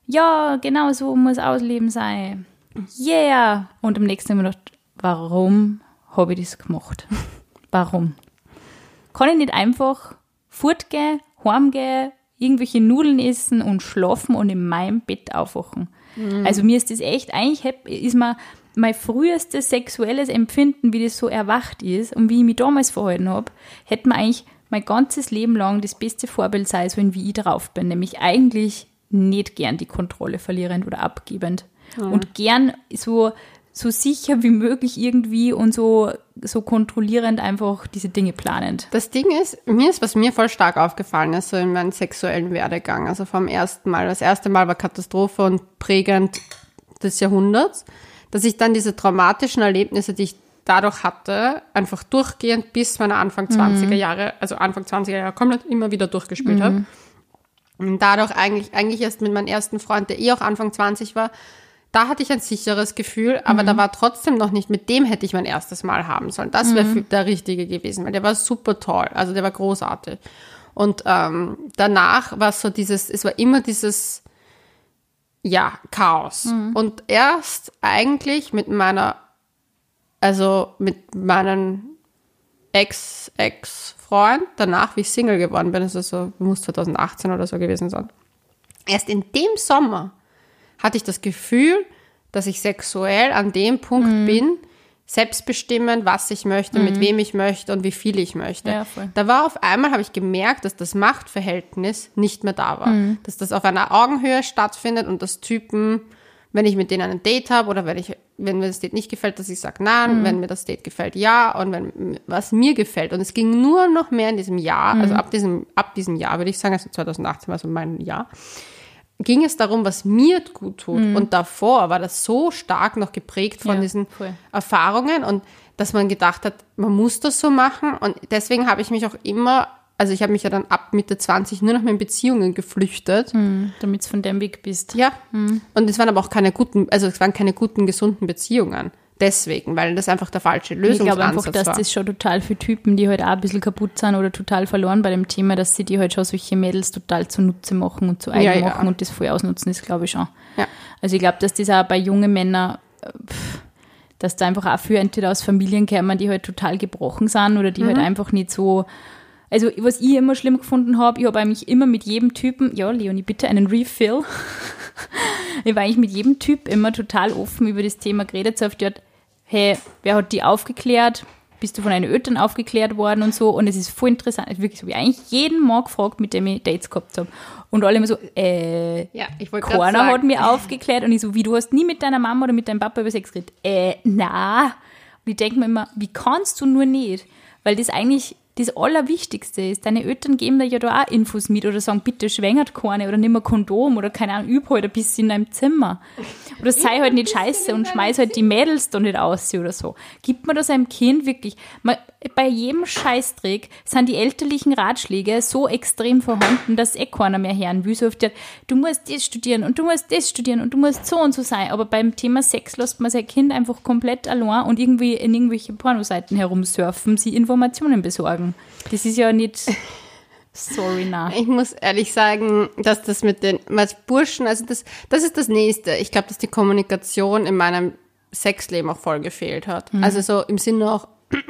ja, genau so muss Ausleben sein. Yeah! Und am nächsten mir gedacht, warum habe ich das gemacht? <laughs> Warum? Kann ich nicht einfach fortgehen, heimgehen, irgendwelche Nudeln essen und schlafen und in meinem Bett aufwachen? Also mir ist das echt, eigentlich ist mir mein frühestes sexuelles Empfinden, wie das so erwacht ist und wie ich mich damals verhalten habe, hätte mir eigentlich mein ganzes Leben lang das beste Vorbild sein sollen, wie ich drauf bin. Nämlich eigentlich nicht gern die Kontrolle verlierend oder abgebend. Und gern so, so sicher wie möglich irgendwie und so, so kontrollierend einfach diese Dinge planend. Das Ding ist, mir ist, was mir voll stark aufgefallen ist, so in meinem sexuellen Werdegang, also vom ersten Mal. Das erste Mal war Katastrophe und prägend des Jahrhunderts, dass ich dann diese traumatischen Erlebnisse, die ich dadurch hatte, einfach durchgehend bis meine Anfang 20er Jahre, also Anfang 20er Jahre komplett immer wieder durchgespielt habe. Und dadurch eigentlich, eigentlich erst mit meinem ersten Freund, der eh auch Anfang 20 war, da hatte ich ein sicheres Gefühl, aber da war trotzdem noch nicht, mit dem hätte ich mein erstes Mal haben sollen. Das wäre der Richtige gewesen, weil der war super toll, also der war großartig. Und ähm, danach war es so dieses, es war immer dieses, ja, Chaos. Und erst eigentlich mit meiner, also mit meinem Ex-Ex-Freund, danach, wie ich Single geworden bin, das ist so, muss 2018 oder so gewesen sein. Erst in dem Sommer hatte ich das Gefühl, dass ich sexuell an dem Punkt Mhm. bin, selbstbestimmend, was ich möchte, mit wem ich möchte und wie viel ich möchte. Ja. Da war auf einmal, habe ich gemerkt, dass das Machtverhältnis nicht mehr da war. Mhm. Dass das auf einer Augenhöhe stattfindet und dass Typen, wenn ich mit denen ein Date habe oder wenn ich, wenn mir das Date nicht gefällt, dass ich sage nein, Mhm. wenn mir das Date gefällt, ja und wenn was mir gefällt. Und es ging nur noch mehr in diesem Jahr, Mhm. also ab diesem, ab diesem Jahr, würde ich sagen, also 2018 war so mein Jahr, ging es darum, was mir gut tut. Und davor war das so stark noch geprägt von Mhm. Ja, diesen voll. Erfahrungen und dass man gedacht hat, man muss das so machen. Und deswegen habe ich mich auch immer, also ich habe mich ja dann ab Mitte 20 nur noch mehr in Beziehungen geflüchtet. Damit du von dem weg bist. Ja. Und es waren aber auch keine guten, also es waren keine guten, gesunden Beziehungen. Deswegen, weil das einfach der falsche Ich glaube Lösungsansatz einfach, dass war. das schon total für Typen, die halt auch ein bisschen kaputt sind oder total verloren bei dem Thema, dass sie die halt schon solche Mädels total zunutze machen und zu eigen Ja, ja. machen und das voll ausnutzen, ist glaube ich schon. Ja. Also ich glaube, dass das auch bei jungen Männern, äh, pff, dass da einfach auch für entweder aus Familien kämen, die halt total gebrochen sind oder die halt Mhm. einfach nicht so. Also was ich immer schlimm gefunden habe, ich habe eigentlich immer mit jedem Typen, ja Leonie, bitte einen Refill. <laughs> ich habe eigentlich mit jedem Typ immer total offen über das Thema geredet, so die Art, hey, wer hat die aufgeklärt? Bist du von deinen Eltern aufgeklärt worden und so? Und es ist voll interessant. Also wirklich so, wie eigentlich jeden Mal gefragt, mit dem ich Dates gehabt habe. Und alle immer so, äh, ja, ich wollte gerade keiner hat mir aufgeklärt und ich so, wie du hast nie mit deiner Mama oder mit deinem Papa über Sex geredet. Äh, na. Und ich denke mir immer, wie kannst du nur nicht? Weil das eigentlich das Allerwichtigste ist. Deine Eltern geben dir ja da auch Infos mit oder sagen, bitte schwängert keine oder nimm ein Kondom oder keine Ahnung, üb halt ein bisschen in deinem Zimmer. Oder sei halt nicht scheiße und schmeiß halt die Mädels da nicht aus oder so. Gibt man das einem Kind wirklich, man, bei jedem Scheißdreck sind die elterlichen Ratschläge so extrem vorhanden, dass eh keiner mehr hören will. So oft, du musst das studieren und du musst das studieren und du musst so und so sein. Aber beim Thema Sex lässt man sein Kind einfach komplett allein und irgendwie in irgendwelche Pornoseiten herumsurfen, sie Informationen besorgen. Das ist ja nicht. <laughs> Sorry, na. Ich muss ehrlich sagen, dass das mit den als Burschen, also das, das ist das Nächste. Ich glaube, dass die Kommunikation in meinem Sexleben auch voll gefehlt hat. Also so im Sinne auch <clears throat>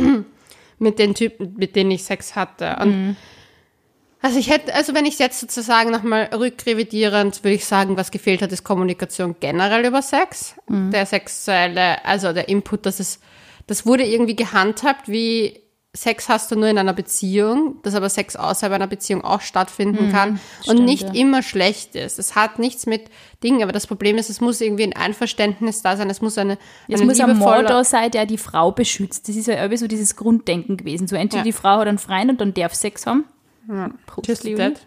mit den Typen, mit denen ich Sex hatte. Und also ich hätte, also wenn ich jetzt sozusagen nochmal rückrevidierend, würde ich sagen, was gefehlt hat, ist Kommunikation generell über Sex. Der sexuelle, also der Input, dass es, das wurde irgendwie gehandhabt wie Sex hast du nur in einer Beziehung, dass aber Sex außerhalb einer Beziehung auch stattfinden kann und stimmt, nicht ja. immer schlecht ist. Es hat nichts mit Dingen, aber das Problem ist, es muss irgendwie ein Einverständnis da sein, es muss eine, Es eine muss ein da sein, der die Frau beschützt. Das ist ja irgendwie so dieses Grunddenken gewesen. So entweder Ja. die Frau hat einen Freund und dann darf Sex haben. Prost, Leonie. Dad.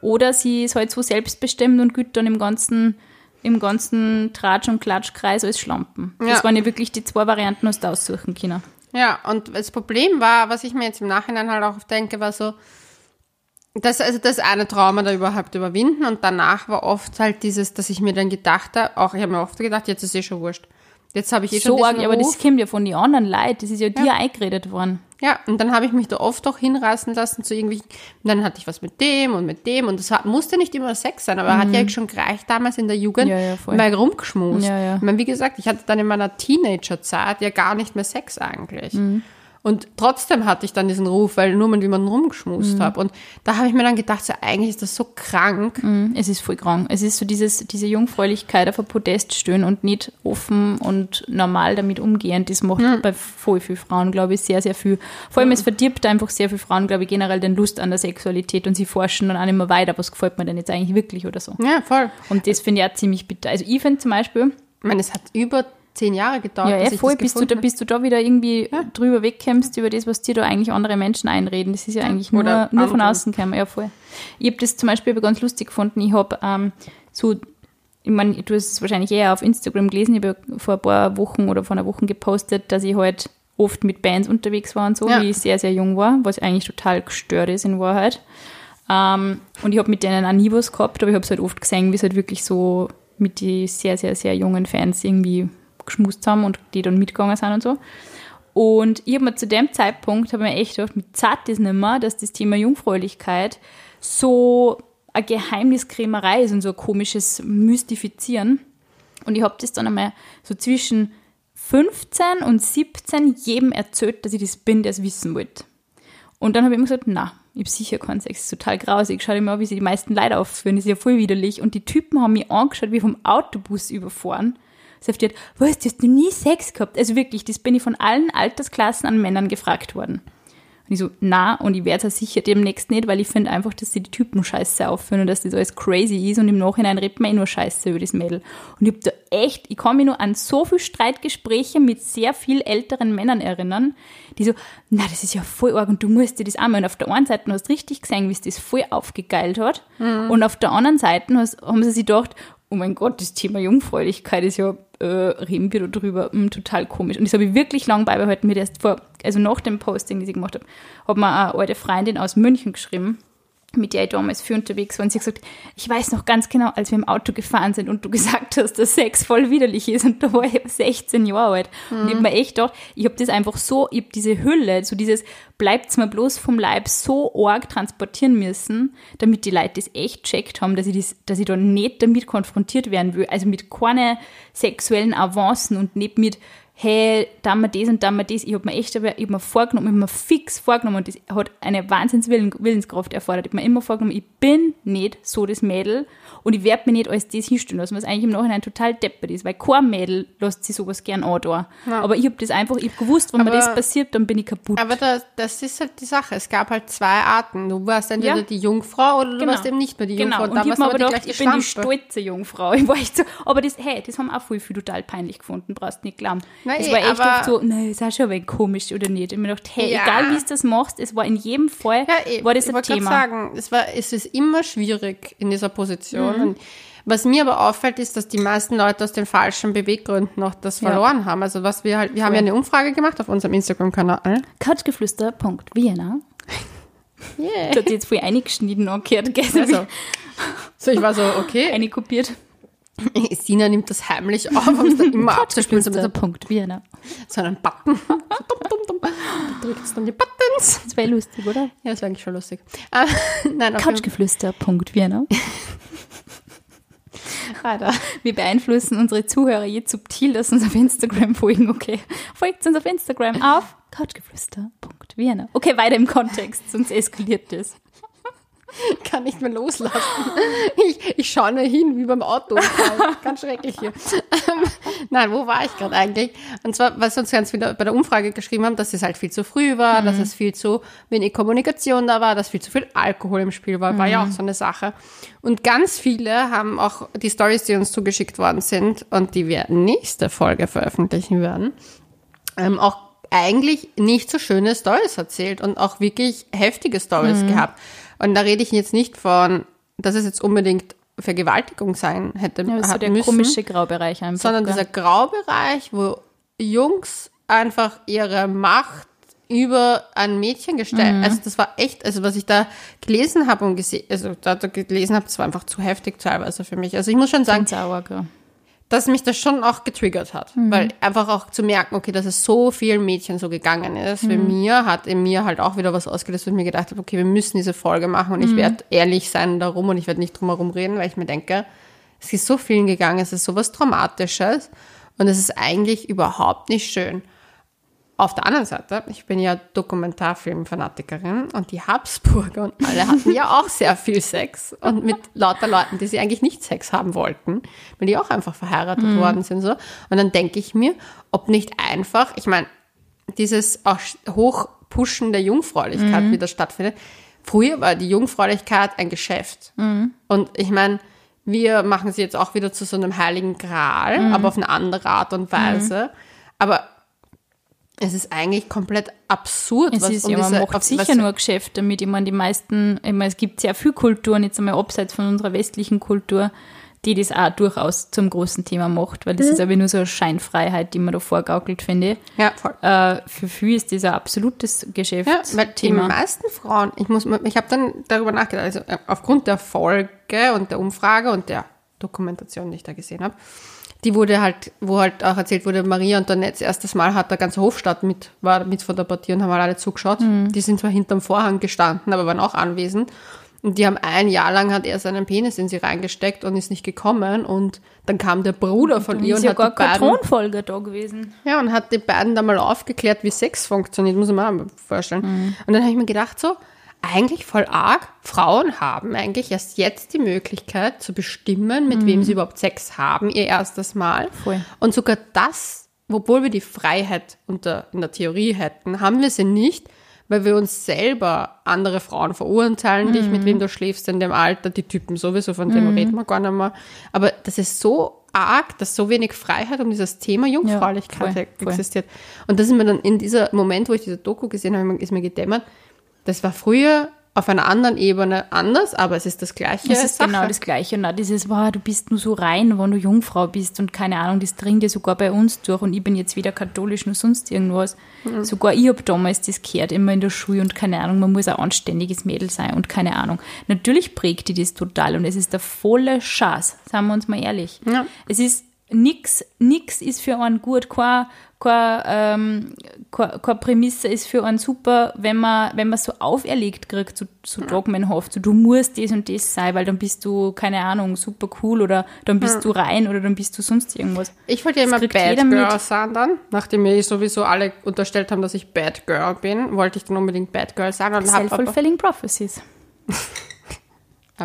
Oder sie ist halt so selbstbestimmt und gilt dann im ganzen im ganzen Tratsch- und Klatschkreis als Schlampen. Das Ja. waren ja wirklich die zwei Varianten, hast du aussuchen können. Ja, und das Problem war, was ich mir jetzt im Nachhinein halt auch denke, war so, das, also das eine Trauma da überhaupt überwinden und danach war oft halt dieses, dass ich mir dann gedacht habe, auch ich habe mir oft gedacht, jetzt ist eh schon wurscht. Jetzt habe ich eh So schon arg, aber das kommt ja von den anderen Leuten. Das ist ja dir eingeredet worden. Ja, und dann habe ich mich da oft auch hinreißen lassen zu irgendwie, und dann hatte ich was mit dem und mit dem und das hat, musste nicht immer Sex sein, aber hat ja schon gereicht damals in der Jugend, Mhm. Ja, ja, mal rumgeschmust. Ja, ja. Ich meine, wie gesagt, ich hatte dann in meiner Teenagerzeit ja gar nicht mehr Sex eigentlich. Mhm. Und trotzdem hatte ich dann diesen Ruf, weil nur mit jemandem rumgeschmust Mhm. habe. Und da habe ich mir dann gedacht, so, eigentlich ist das so krank. Mhm, Es ist voll krank. Es ist so dieses, diese Jungfräulichkeit auf ein Podest stehen und nicht offen und normal damit umgehen. Das macht Mhm. bei voll vielen Frauen, glaube ich, sehr, sehr viel. Vor allem, es verdirbt einfach sehr viele Frauen, glaube ich, generell den Lust an der Sexualität und sie forschen dann auch nicht mehr weiter, was gefällt mir denn jetzt eigentlich wirklich oder so. Ja, voll. Und das finde ich auch ziemlich bitter. Also ich finde zum Beispiel, Ich meine, es hat über zehn Jahre gedauert, ja, bis eh, ich voll, das bis du, da, bis du da wieder irgendwie drüber wegkämpfst, über das, was dir da eigentlich andere Menschen einreden. Das ist ja eigentlich nur, Oder nur von außen gekommen. Ja, voll. Ich habe das zum Beispiel aber ganz lustig gefunden. Ich habe ähm, so, ich meine, du hast es wahrscheinlich eher auf Instagram gelesen. Ich habe ja vor ein paar Wochen oder vor einer Woche gepostet, dass ich halt oft mit Bands unterwegs war und so, Ja. wie ich sehr, sehr jung war, was eigentlich total gestört ist in Wahrheit. Ähm, und ich habe mit denen auch nie was gehabt, aber ich habe es halt oft gesehen, wie es halt wirklich so mit die sehr, sehr, sehr jungen Fans irgendwie geschmust haben und die dann mitgegangen sind und so. Und ich habe mir zu dem Zeitpunkt, habe mir echt gedacht, mit zart ist nicht mehr, dass das Thema Jungfräulichkeit so eine Geheimniskrämerei ist und so ein komisches Mystifizieren. Und ich habe das dann einmal so zwischen 15 und 17 jedem erzählt, dass ich das bin, der es wissen wollte. Und dann habe ich immer gesagt, na, ich habe sicher keinen Sex, das ist total grausig. Schau dir mal, wie sie die meisten Leute aufführen, das ist ja voll widerlich. Und die Typen haben mich angeschaut, wie vom Autobus überfahren. Gesagt, was, du hast noch nie Sex gehabt? Also wirklich, das bin ich von allen Altersklassen an Männern gefragt worden. Und ich so, na, und ich werde es sicher demnächst nicht, weil ich finde einfach, dass sie die Typen scheiße aufführen und dass das alles crazy ist und im Nachhinein redet man eh nur scheiße über das Mädel. Und ich habe da echt, ich kann mich nur an so viele Streitgespräche mit sehr viel älteren Männern erinnern, die so, na, das ist ja voll arg und du musst dir das einmal. Und auf der einen Seite hast du richtig gesehen, wie es das voll aufgegeilt hat. Und auf der anderen Seite hast, haben sie sich gedacht, oh mein Gott, das Thema Jungfräulichkeit ist ja, äh, reden wir da drüber, hm, total komisch. Und das habe ich wirklich lang beibehalten, mir erst vor, also nach dem Posting, das ich gemacht habe, hat mir eine alte Freundin aus München geschrieben, mit der ich damals für unterwegs war. Und sie hat gesagt, ich weiß noch ganz genau, als wir im Auto gefahren sind und du <laughs> gesagt hast, dass Sex voll widerlich ist. Und da war ich 16 Jahre alt. Und ich habe mir echt gedacht, ich habe das einfach so, ich habe diese Hülle, so dieses bleibt's mir bloß vom Leib so arg transportieren müssen, damit die Leute das echt checkt haben, dass ich, das, dass ich da nicht damit konfrontiert werden will. Also mit keine sexuellen Avancen und nicht mit, hey, da wir das und da wir das. Ich habe mir echt, ich hab mir vorgenommen, ich habe mir fix vorgenommen und das hat eine Wahnsinns-Willenskraft erfordert. Ich habe mir immer vorgenommen, ich bin nicht so das Mädel und ich werde mir nicht als das hinstellen lassen, was eigentlich im Nachhinein total deppert ist, weil kein Mädel lässt sich sowas gern an da. Aber ich habe das einfach, ich habe gewusst, wenn mir Aber- das passiert, dann bin ich kaputt. Aber das, das ist halt die Sache. Es gab halt zwei Arten. Du warst entweder Ja. die Jungfrau oder du Genau. warst eben nicht mehr die Genau, Jungfrau. und ich habe mir aber die gedacht, ich bin die Schlampe. stolze Jungfrau. <laughs> Ich war echt so, aber das, hey, das haben auch voll viel total peinlich gefunden, brauchst nicht glauben. Nein, das war echt oft so, nein, ist auch schon ein komisch oder nicht. Ich mir gedacht, hey, Ja. egal wie du das machst, es war in jedem Fall, Ja, eh, war das ich ein Thema. sagen, es, war, es ist immer schwierig in dieser Position. Mhm. Was mir aber auffällt, ist, dass die meisten Leute aus den falschen Beweggründen noch das Ja. verloren haben. Also was wir halt, wir haben ja eine Umfrage gemacht auf unserem Instagram-Kanal. Couchgeflüster.vienna. <laughs> Yeah. Da hat jetzt voll eingeschnitten angehört, gell? Also, <laughs> so, ich war so, okay, Einkopiert. <laughs> Sina nimmt das heimlich auf, um es dann immer <laughs> abzuspielen, so mit so, Couchgeflüster.vienna. so einem Button. <laughs> drückt dann die Buttons. Das wäre lustig, oder? Ja, das wäre eigentlich schon lustig. Äh, nein, jeden Couchgeflüster.vienna. Fall. Alter. Wir beeinflussen unsere Zuhörer jetzt subtil, dass uns auf Instagram folgen, okay? Folgt uns auf Instagram auf couchgeflüster.vienna. Okay, weiter im Kontext, sonst eskaliert das. <laughs> kann nicht mehr loslassen. <laughs> Ich, ich schaue nur hin, wie beim Auto. <laughs> ganz schrecklich hier. Ähm, Nein, wo war ich gerade eigentlich? Und zwar, was uns ganz viele bei der Umfrage geschrieben haben, dass es halt viel zu früh war, dass es viel zu wenig Kommunikation da war, dass viel zu viel Alkohol im Spiel war, war ja auch so eine Sache. Und ganz viele haben auch die Stories, die uns zugeschickt worden sind und die wir nächste Folge veröffentlichen werden, ähm, auch eigentlich nicht so schöne Stories erzählt und auch wirklich heftige Stories gehabt. Und da rede ich jetzt nicht von, dass es jetzt unbedingt Vergewaltigung sein hätte Ja, das ist so der müssen, komische Graubereich einfach. sondern dieser Graubereich, wo Jungs einfach ihre Macht über ein Mädchen gestellt. Mhm. Also das war echt, also was ich da gelesen habe und gesehen, also da, gelesen habe, das war einfach zu heftig teilweise für mich. Also ich muss schon sagen, sauer. Dass mich das schon auch getriggert hat. Mhm. Weil einfach auch zu merken, okay, dass es so vielen Mädchen so gegangen ist, Mhm. mir, hat in mir halt auch wieder was ausgelöst, wo ich mir gedacht habe, okay, wir müssen diese Folge machen und Mhm. ich werde ehrlich sein darum und ich werde nicht drum herum reden, weil ich mir denke, es ist so vielen gegangen, es ist sowas Traumatisches und es ist eigentlich überhaupt nicht schön. Auf der anderen Seite, ich bin ja Dokumentarfilmfanatikerin und die Habsburger und alle hatten ja auch sehr viel Sex und mit lauter Leuten, die sie eigentlich nicht Sex haben wollten, weil die auch einfach verheiratet worden sind so. Und dann denke ich mir, ob nicht einfach, ich meine, dieses auch Hochpushen der Jungfräulichkeit wieder stattfindet. Früher war die Jungfräulichkeit ein Geschäft. Und ich meine, wir machen sie jetzt auch wieder zu so einem heiligen Gral, aber auf eine andere Art und Weise. Aber es ist eigentlich komplett absurd, Es was ist um ja, man diese- macht auf- sicher nur ein Geschäft damit. Ich meine, die meisten, ich meine, es gibt sehr viel Kulturen, jetzt einmal abseits von unserer westlichen Kultur, die das auch durchaus zum großen Thema macht, weil das Mhm. ist aber nur so eine Scheinfreiheit, die man da vorgaukelt, finde ich. Ja, voll. Äh, für viele ist das ein absolutes Ja, weil die Geschäftsthema. meisten Frauen, ich muss, ich habe dann darüber nachgedacht, also äh, aufgrund der Folge und der Umfrage und der Dokumentation, die ich da gesehen habe, die wurde halt, wo halt auch erzählt wurde, Maria Antoinette das erstes Mal hat der ganze Hofstaat mit, war mit von der Partie und haben alle zugeschaut. Die sind zwar hinterm Vorhang gestanden, aber waren auch anwesend. Und die haben ein Jahr lang hat er seinen Penis in sie reingesteckt und ist nicht gekommen. Und dann kam der Bruder von ihr und ja hat gar die beiden, da gewesen. ja, und hat die beiden dann mal aufgeklärt, wie Sex funktioniert, muss ich mir mal vorstellen. Und dann habe ich mir gedacht, so, eigentlich voll arg, Frauen haben eigentlich erst jetzt die Möglichkeit zu bestimmen, mit wem sie überhaupt Sex haben, ihr erstes Mal. Voll. Und sogar das, obwohl wir die Freiheit unter, in der Theorie hätten, haben wir sie nicht, weil wir uns selber andere Frauen verurteilen, dich, mit wem du schläfst in dem Alter, die Typen sowieso, von dem reden wir gar nicht mehr. Aber das ist so arg, dass so wenig Freiheit um dieses Thema Jungfräulichkeit voll, voll. existiert. Und das ist mir dann in dieser Moment, wo ich diese Doku gesehen habe, ist mir gedämmert, das war früher auf einer anderen Ebene anders, aber es ist das gleiche. Es ist Sache. genau das Gleiche. Und auch dieses, wow, du bist nur so rein, wenn du Jungfrau bist und keine Ahnung, das dringt ja sogar bei uns durch und ich bin jetzt weder katholisch noch sonst irgendwas. Mhm. Sogar ich habe damals das gehört, immer in der Schule und keine Ahnung, man muss ein anständiges Mädel sein und keine Ahnung. Natürlich prägt die das total und es ist der volle Schatz, sagen wir uns mal ehrlich. Ja. Es ist nix, nix ist für einen gut, kein, kein, ähm, kein, keine Prämisse ist für einen super, wenn man, wenn man so auferlegt kriegt, so, so dogmenhaft, so du musst das und das sein, weil dann bist du, keine Ahnung, super cool oder dann bist du rein oder dann bist du sonst irgendwas. Ich wollte ja immer Bad Girl mit. sein dann. Nachdem mir sowieso alle unterstellt haben, dass ich Bad Girl bin, wollte ich dann unbedingt Bad Girl sein Self-fulfilling prophecies. <laughs>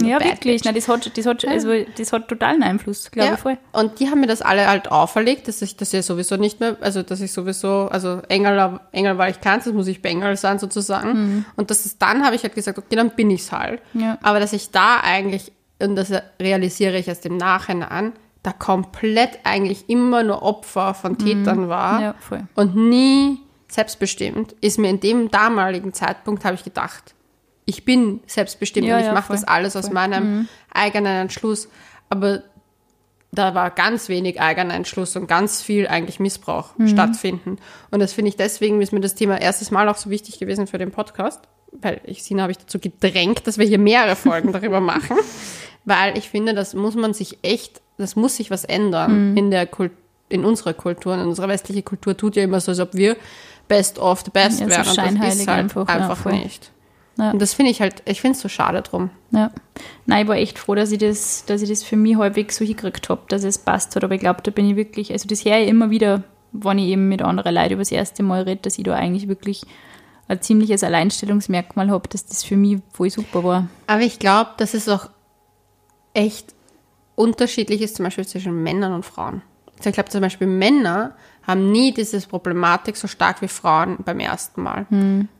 Ja, wirklich. Nein, das hat, das hat, also, das hat totalen Einfluss, glaube Ja, ich voll. und die haben mir das alle halt auferlegt, dass ich das ja sowieso nicht mehr, also dass ich sowieso, also Engel, Engel war ich keins, das muss ich Bengel sein sozusagen. Und das ist, dann habe ich halt gesagt, okay, dann bin ich's halt. Mhm. Ja. Aber dass ich da eigentlich, und das realisiere ich erst im Nachhinein, da komplett eigentlich immer nur Opfer von Tätern war Mhm. Ja, voll. und nie selbstbestimmt, ist mir in dem damaligen Zeitpunkt, habe ich gedacht, ich bin selbstbestimmt Ja, und ich ja, mache das alles aus voll. Mhm. meinem eigenen Entschluss. Aber da war ganz wenig eigener Entschluss und ganz viel eigentlich Missbrauch Mhm. stattfinden. Und das finde ich deswegen, ist mir das Thema erstes Mal auch so wichtig gewesen für den Podcast, weil ich Sina habe ich dazu gedrängt, dass wir hier mehrere Folgen darüber machen, <laughs> weil ich finde, das muss man sich echt, das muss sich was Mhm. ändern in der Kultur, in unserer Kultur, in unserer westlichen Kultur tut ja immer so, als ob wir best of the best Ja, so wären. Und das ist halt einfach, einfach, ja, nicht. Ja. Und das finde ich halt, ich finde es so schade drum. Ja. Nein, ich war echt froh, dass ich das, dass ich das für mich halbwegs so hingekriegt habe, dass es passt hat. Aber ich glaube, da bin ich wirklich, also das höre ich immer wieder, wenn ich eben mit anderen Leuten über das erste Mal rede, dass ich da eigentlich wirklich ein ziemliches Alleinstellungsmerkmal habe, dass das für mich voll super war. Aber ich glaube, dass es auch echt unterschiedlich ist, zum Beispiel zwischen Männern und Frauen. Also ich glaube zum Beispiel Männer haben nie diese Problematik so stark wie Frauen beim ersten Mal.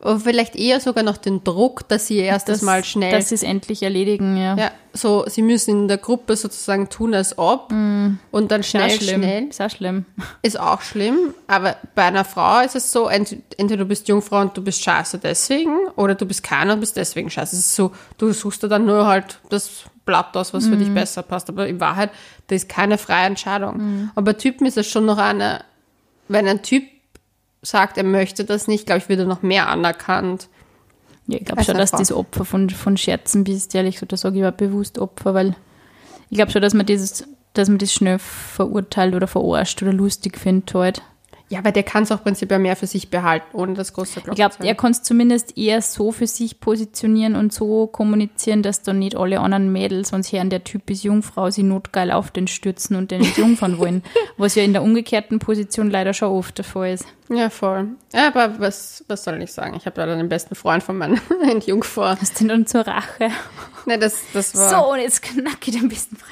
Oder vielleicht eher sogar noch den Druck, dass sie erstes Hm. Das, Mal schnell Dass sie es endlich erledigen, ja. Ja, so, sie müssen in der Gruppe sozusagen tun, als ob. Und dann schnell, schlimm. schnell. Ist auch schlimm. Ist auch schlimm. Aber bei einer Frau ist es so, ent entweder du bist Jungfrau und du bist scheiße deswegen, oder du bist keiner und bist deswegen scheiße. Es ist so, du suchst dir dann nur halt das Blatt aus, was für dich besser passt. Aber in Wahrheit, das ist keine freie Entscheidung. Aber bei Typen ist es schon noch eine, wenn ein Typ sagt, er möchte das nicht, glaube ich, wird er noch mehr anerkannt. Ja, ich glaube schon, dass eine das Opfer von, von Scherzen bist, ehrlich so, da sage ich aber bewusst Opfer, weil ich glaube schon, dass man dieses, dass man das schnell verurteilt oder verarscht oder lustig findet halt. Ja, aber der kann es auch prinzipiell mehr für sich behalten, ohne das große Block Ich glaube, er kann es zumindest eher so für sich positionieren und so kommunizieren, dass dann nicht alle anderen Mädels, sie hören, der Typ ist Jungfrau, sie notgeil auf den stürzen und den jungfern wollen. <laughs> Was ja in der umgekehrten Position leider schon oft der Fall ist. Ja, voll. Ja, aber was, was soll ich sagen? Ich habe leider den besten Freund von meinem Entjungfer. <laughs> Was denn dann zur Rache? Ne, das, das war. So, und jetzt knack ich den besten Freund.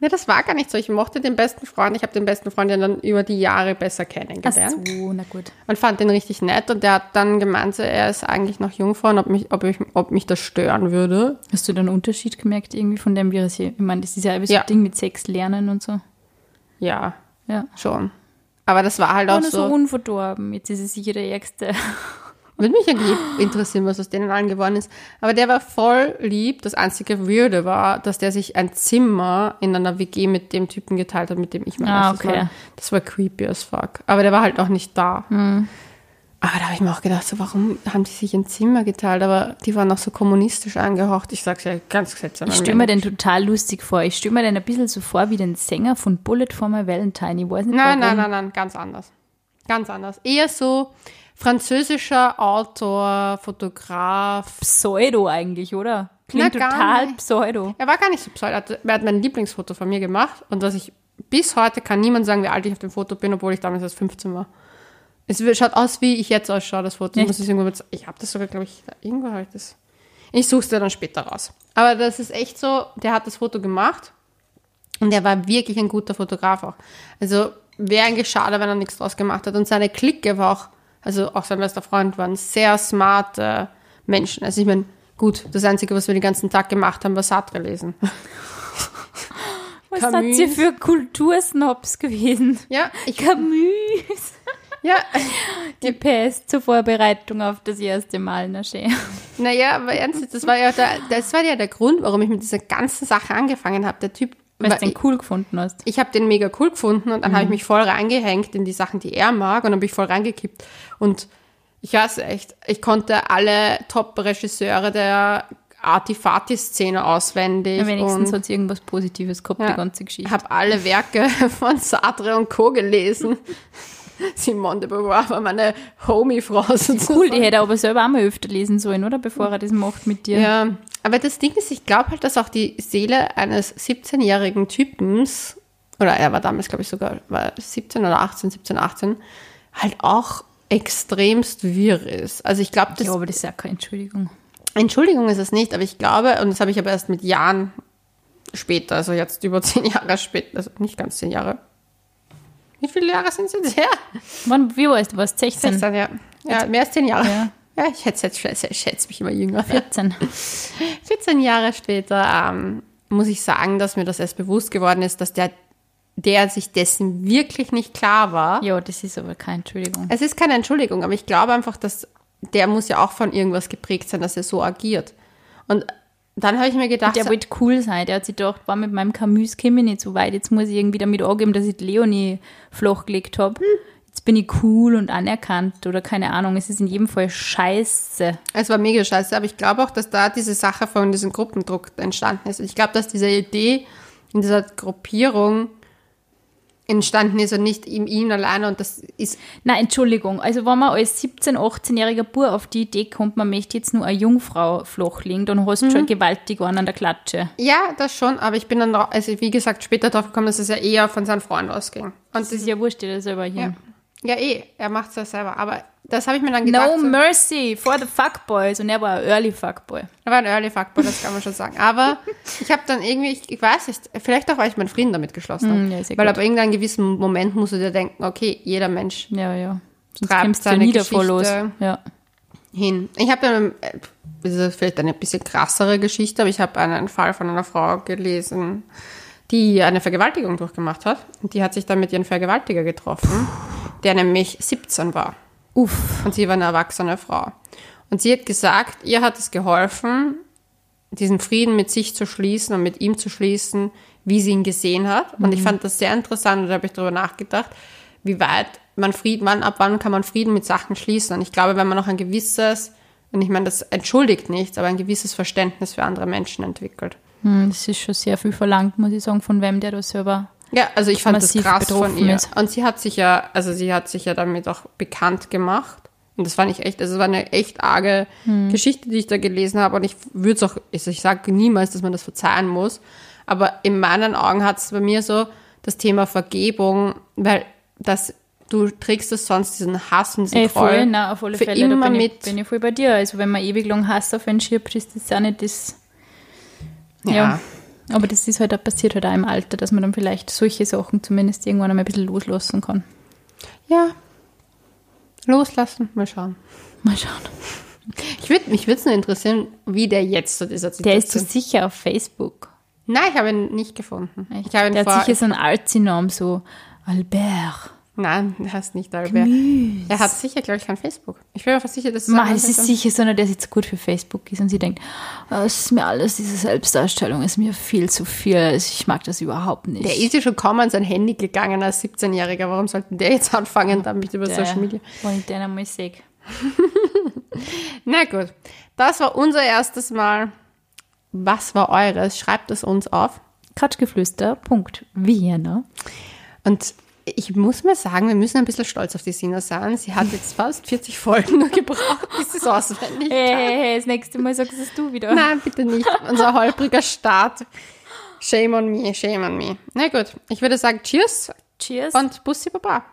Ne, das war gar nicht so. Ich mochte den besten Freund. Ich habe den besten Freund ja dann über die Jahre besser Ach kennengelernt. so, na gut. Und fand den richtig nett. Und der hat dann gemeint, so, er ist eigentlich noch Jungfrau und ob mich, ob, ich, ob mich das stören würde. Hast du da einen Unterschied gemerkt irgendwie von dem, wie er sich, ich meine, das ist ja so Ja. ein Ding mit Sex lernen und so. Ja, Ja. schon. Aber das war halt auch Ohne so so. unverdorben. Jetzt ist es sicher der Ärgste. <laughs> Würde mich eigentlich interessieren, was aus denen allen geworden ist. Aber der war voll lieb. Das einzige Weirde war, dass der sich ein Zimmer in einer WG mit dem Typen geteilt hat, mit dem ich mein Ah, okay. Mal. Das war creepy as fuck. Aber der war halt auch nicht da. Hm. Aber da habe ich mir auch gedacht, so, warum haben die sich ein Zimmer geteilt? Aber die waren auch so kommunistisch angehaucht. Ich sag's ja ganz seltsam. Ich stelle mir den total lustig vor. Ich stelle mir den ein bisschen so vor wie den Sänger von Bullet for my Valentine. Ich weiß nicht Nein, warum. nein, nein, nein, ganz anders. Ganz anders. Eher so französischer Autor, Fotograf. Pseudo eigentlich, oder? Klingt Na, total nicht. pseudo. Er war gar nicht so pseudo. Er hat- Er mein Lieblingsfoto von mir gemacht und was ich bis heute kann niemand sagen, wie alt ich auf dem Foto bin, obwohl ich damals erst 15 war. Es schaut aus, wie ich jetzt ausschaue, das Foto. Ich, Echt? muss irgendwo mit, ich habe das sogar, glaube ich, irgendwo habe ich das. Ich suche es dir dann später raus. Aber das ist echt so, der hat das Foto gemacht und der war wirklich ein guter Fotograf auch. Also wäre eigentlich schade, wenn er nichts draus gemacht hat. Und seine Clique war auch, also auch sein bester Freund, waren sehr smarte Menschen. Also ich meine, gut, das Einzige, was wir den ganzen Tag gemacht haben, war Sartre lesen. <laughs> Was Camus. seid ihr für Kultursnobs gewesen? Ja, ich, Camus. <laughs> ja, Die PS zur Vorbereitung auf das erste Mal, na schön. naja, aber ernsthaft, das war ja der, das war ja der Grund, warum ich mit dieser ganzen Sache angefangen habe. Der Typ, Weil du den cool gefunden hast. ich habe den mega cool gefunden und dann Mhm. habe ich mich voll reingehängt in die Sachen, die er mag und dann bin ich voll reingekippt. Und ich weiß echt, ich konnte alle Top-Regisseure der Artifati-Szene auswendig. Ja, wenigstens hat es irgendwas Positives gehabt, die ganze Geschichte. habe alle Werke <laughs> von Sartre und Co. gelesen. <laughs> Simone de Beauvoir war meine Homie-Frau sozusagen. Cool, die hätte er aber selber auch mal öfter lesen sollen, oder? Bevor er das macht mit dir. Ja, aber das Ding ist, ich glaube halt, dass auch die Seele eines 17-jährigen Typens, oder er war damals, glaube ich, sogar war 17 oder 18, 17, 18, halt auch extremst wirr ist. Also ich glaube, das, Ja, aber das ist ja keine Entschuldigung. Entschuldigung ist es nicht, aber ich glaube, und das habe ich aber erst mit Jahren später, also jetzt über zehn Jahre später, also nicht ganz zehn Jahre. Wie viele Jahre sind es jetzt her? Wann, wie warst du? Warst 16? 16, ja. Ja, mehr als zehn Jahre. Ja. Ja, ich hätte jetzt, ich schätze mich immer jünger. 14. 14 <laughs> Jahre später ähm, muss ich sagen, dass mir das erst bewusst geworden ist, dass der, der sich dessen wirklich nicht klar war. Ja, das ist aber keine Entschuldigung. Es ist keine Entschuldigung, aber ich glaube einfach, dass der muss ja auch von irgendwas geprägt sein, dass er so agiert. Und dann habe ich mir gedacht, Der wollte cool sein. Der hat sich gedacht, war mit meinem Camus komme ich nicht so weit. Jetzt muss ich irgendwie damit angeben, dass ich Leonie flachgelegt habe. Jetzt bin ich cool und anerkannt oder keine Ahnung. Es ist in jedem Fall scheiße. es war mega scheiße, aber ich glaube auch, dass da diese Sache von diesem Gruppendruck entstanden ist. Ich glaube, dass diese Idee in dieser Gruppierung entstanden ist und nicht ihm, ihn alleine und das ist Na, Entschuldigung. Also, wenn man als 17-, 18-jähriger Bub auf die Idee kommt, man möchte jetzt nur eine Jungfrau flachlegen, dann hast du schon gewaltig einen an der Klatsche. Ja, das schon, aber ich bin dann, also wie gesagt, später drauf gekommen, dass es ja eher von seinem Freund ausging. Und Das ist ja wurscht, der selber hier. ja, eh, er macht es ja selber, aber das habe ich mir dann gedacht. No so, mercy for the fuckboys. Und er war ein Early Fuckboy. er war ein Early Fuckboy, das kann man schon sagen. Aber ich habe dann irgendwie, ich, ich weiß nicht, vielleicht auch, weil ich meinen Frieden damit geschlossen habe. Mm, ja, ja weil gut. ab irgendeinem gewissen Moment musst du dir denken, okay, jeder Mensch Ja, ja. Sonst Treibt ja seine davor los. Geschichte. Ja. hin. Ich habe dann, äh, das ist vielleicht eine bisschen krassere Geschichte, aber ich habe einen Fall von einer Frau gelesen, die eine Vergewaltigung durchgemacht hat. Und die hat sich dann mit ihrem Vergewaltiger getroffen, der nämlich 17 war. Uff. Und sie war eine erwachsene Frau. Und sie hat gesagt, ihr hat es geholfen, diesen Frieden mit sich zu schließen und mit ihm zu schließen, wie sie ihn gesehen hat. Und ich fand das sehr interessant und da habe ich darüber nachgedacht, wie weit man Frieden, wann, ab wann kann man Frieden mit Sachen schließen. Und ich glaube, wenn man noch ein gewisses, und ich meine, das entschuldigt nichts, aber ein gewisses Verständnis für andere Menschen entwickelt. Hm, das ist schon sehr viel verlangt, muss ich sagen, von wem der da selber. Ja, also ich fand das krass von ihr. ist. Und sie hat sich ja, also sie hat sich ja damit auch bekannt gemacht. Und das fand ich echt, also es war eine echt arge Hm. Geschichte, die ich da gelesen habe. Und ich würde es auch, also ich sage niemals, dass man das verzeihen muss. Aber in meinen Augen hat es bei mir so das Thema Vergebung, weil das, du trägst es sonst diesen Hass und diesen Ey, Groll voll, na, auf alle für Fälle, immer bin, mit. Ich, bin ich voll bei dir. Also wenn man ewig lang Hass auf einen schiebt, ist das auch nicht das. Ja. Ja. Aber das ist halt auch passiert halt auch im Alter, dass man dann vielleicht solche Sachen zumindest irgendwann einmal ein bisschen loslassen kann. ja. Loslassen, mal schauen. Mal schauen. Ich würd, mich würde es nur interessieren, wie der jetzt zu dieser Der ist so Situation sicher auf Facebook. Nein, ich habe ihn nicht gefunden. Ich habe ihn der vor, hat sicher so einen Alzi-Namen, so Albert. Nein, er heißt nicht Albert. Er hat sicher, glaube ich, kein Facebook. Ich bin mir fast sicher, dass es Ma, ein es ist sicher so einer, der jetzt gut für Facebook ist und sie denkt, "Ah, es ist mir alles, diese Selbstdarstellung ist mir viel zu viel. Also Ich mag das überhaupt nicht. Der ist ja schon kaum an sein Handy gegangen als 17-Jähriger. Warum sollten der jetzt anfangen, damit über Social Media? Ich den einmal sehe. Na gut, das war unser erstes Mal. Was war eures? Schreibt es uns auf. Katschgeflüster.vienna. Und ich muss mal sagen, wir müssen ein bisschen stolz auf die Sina sein. Sie hat jetzt fast 40 Folgen nur gebraucht, bis sie es auswendig Hey, hey, hey, das nächste Mal sagst es du wieder. Nein, bitte nicht. Unser holpriger Start. Shame on me, shame on me. Na gut, ich würde sagen Cheers Cheers. und Bussi Baba.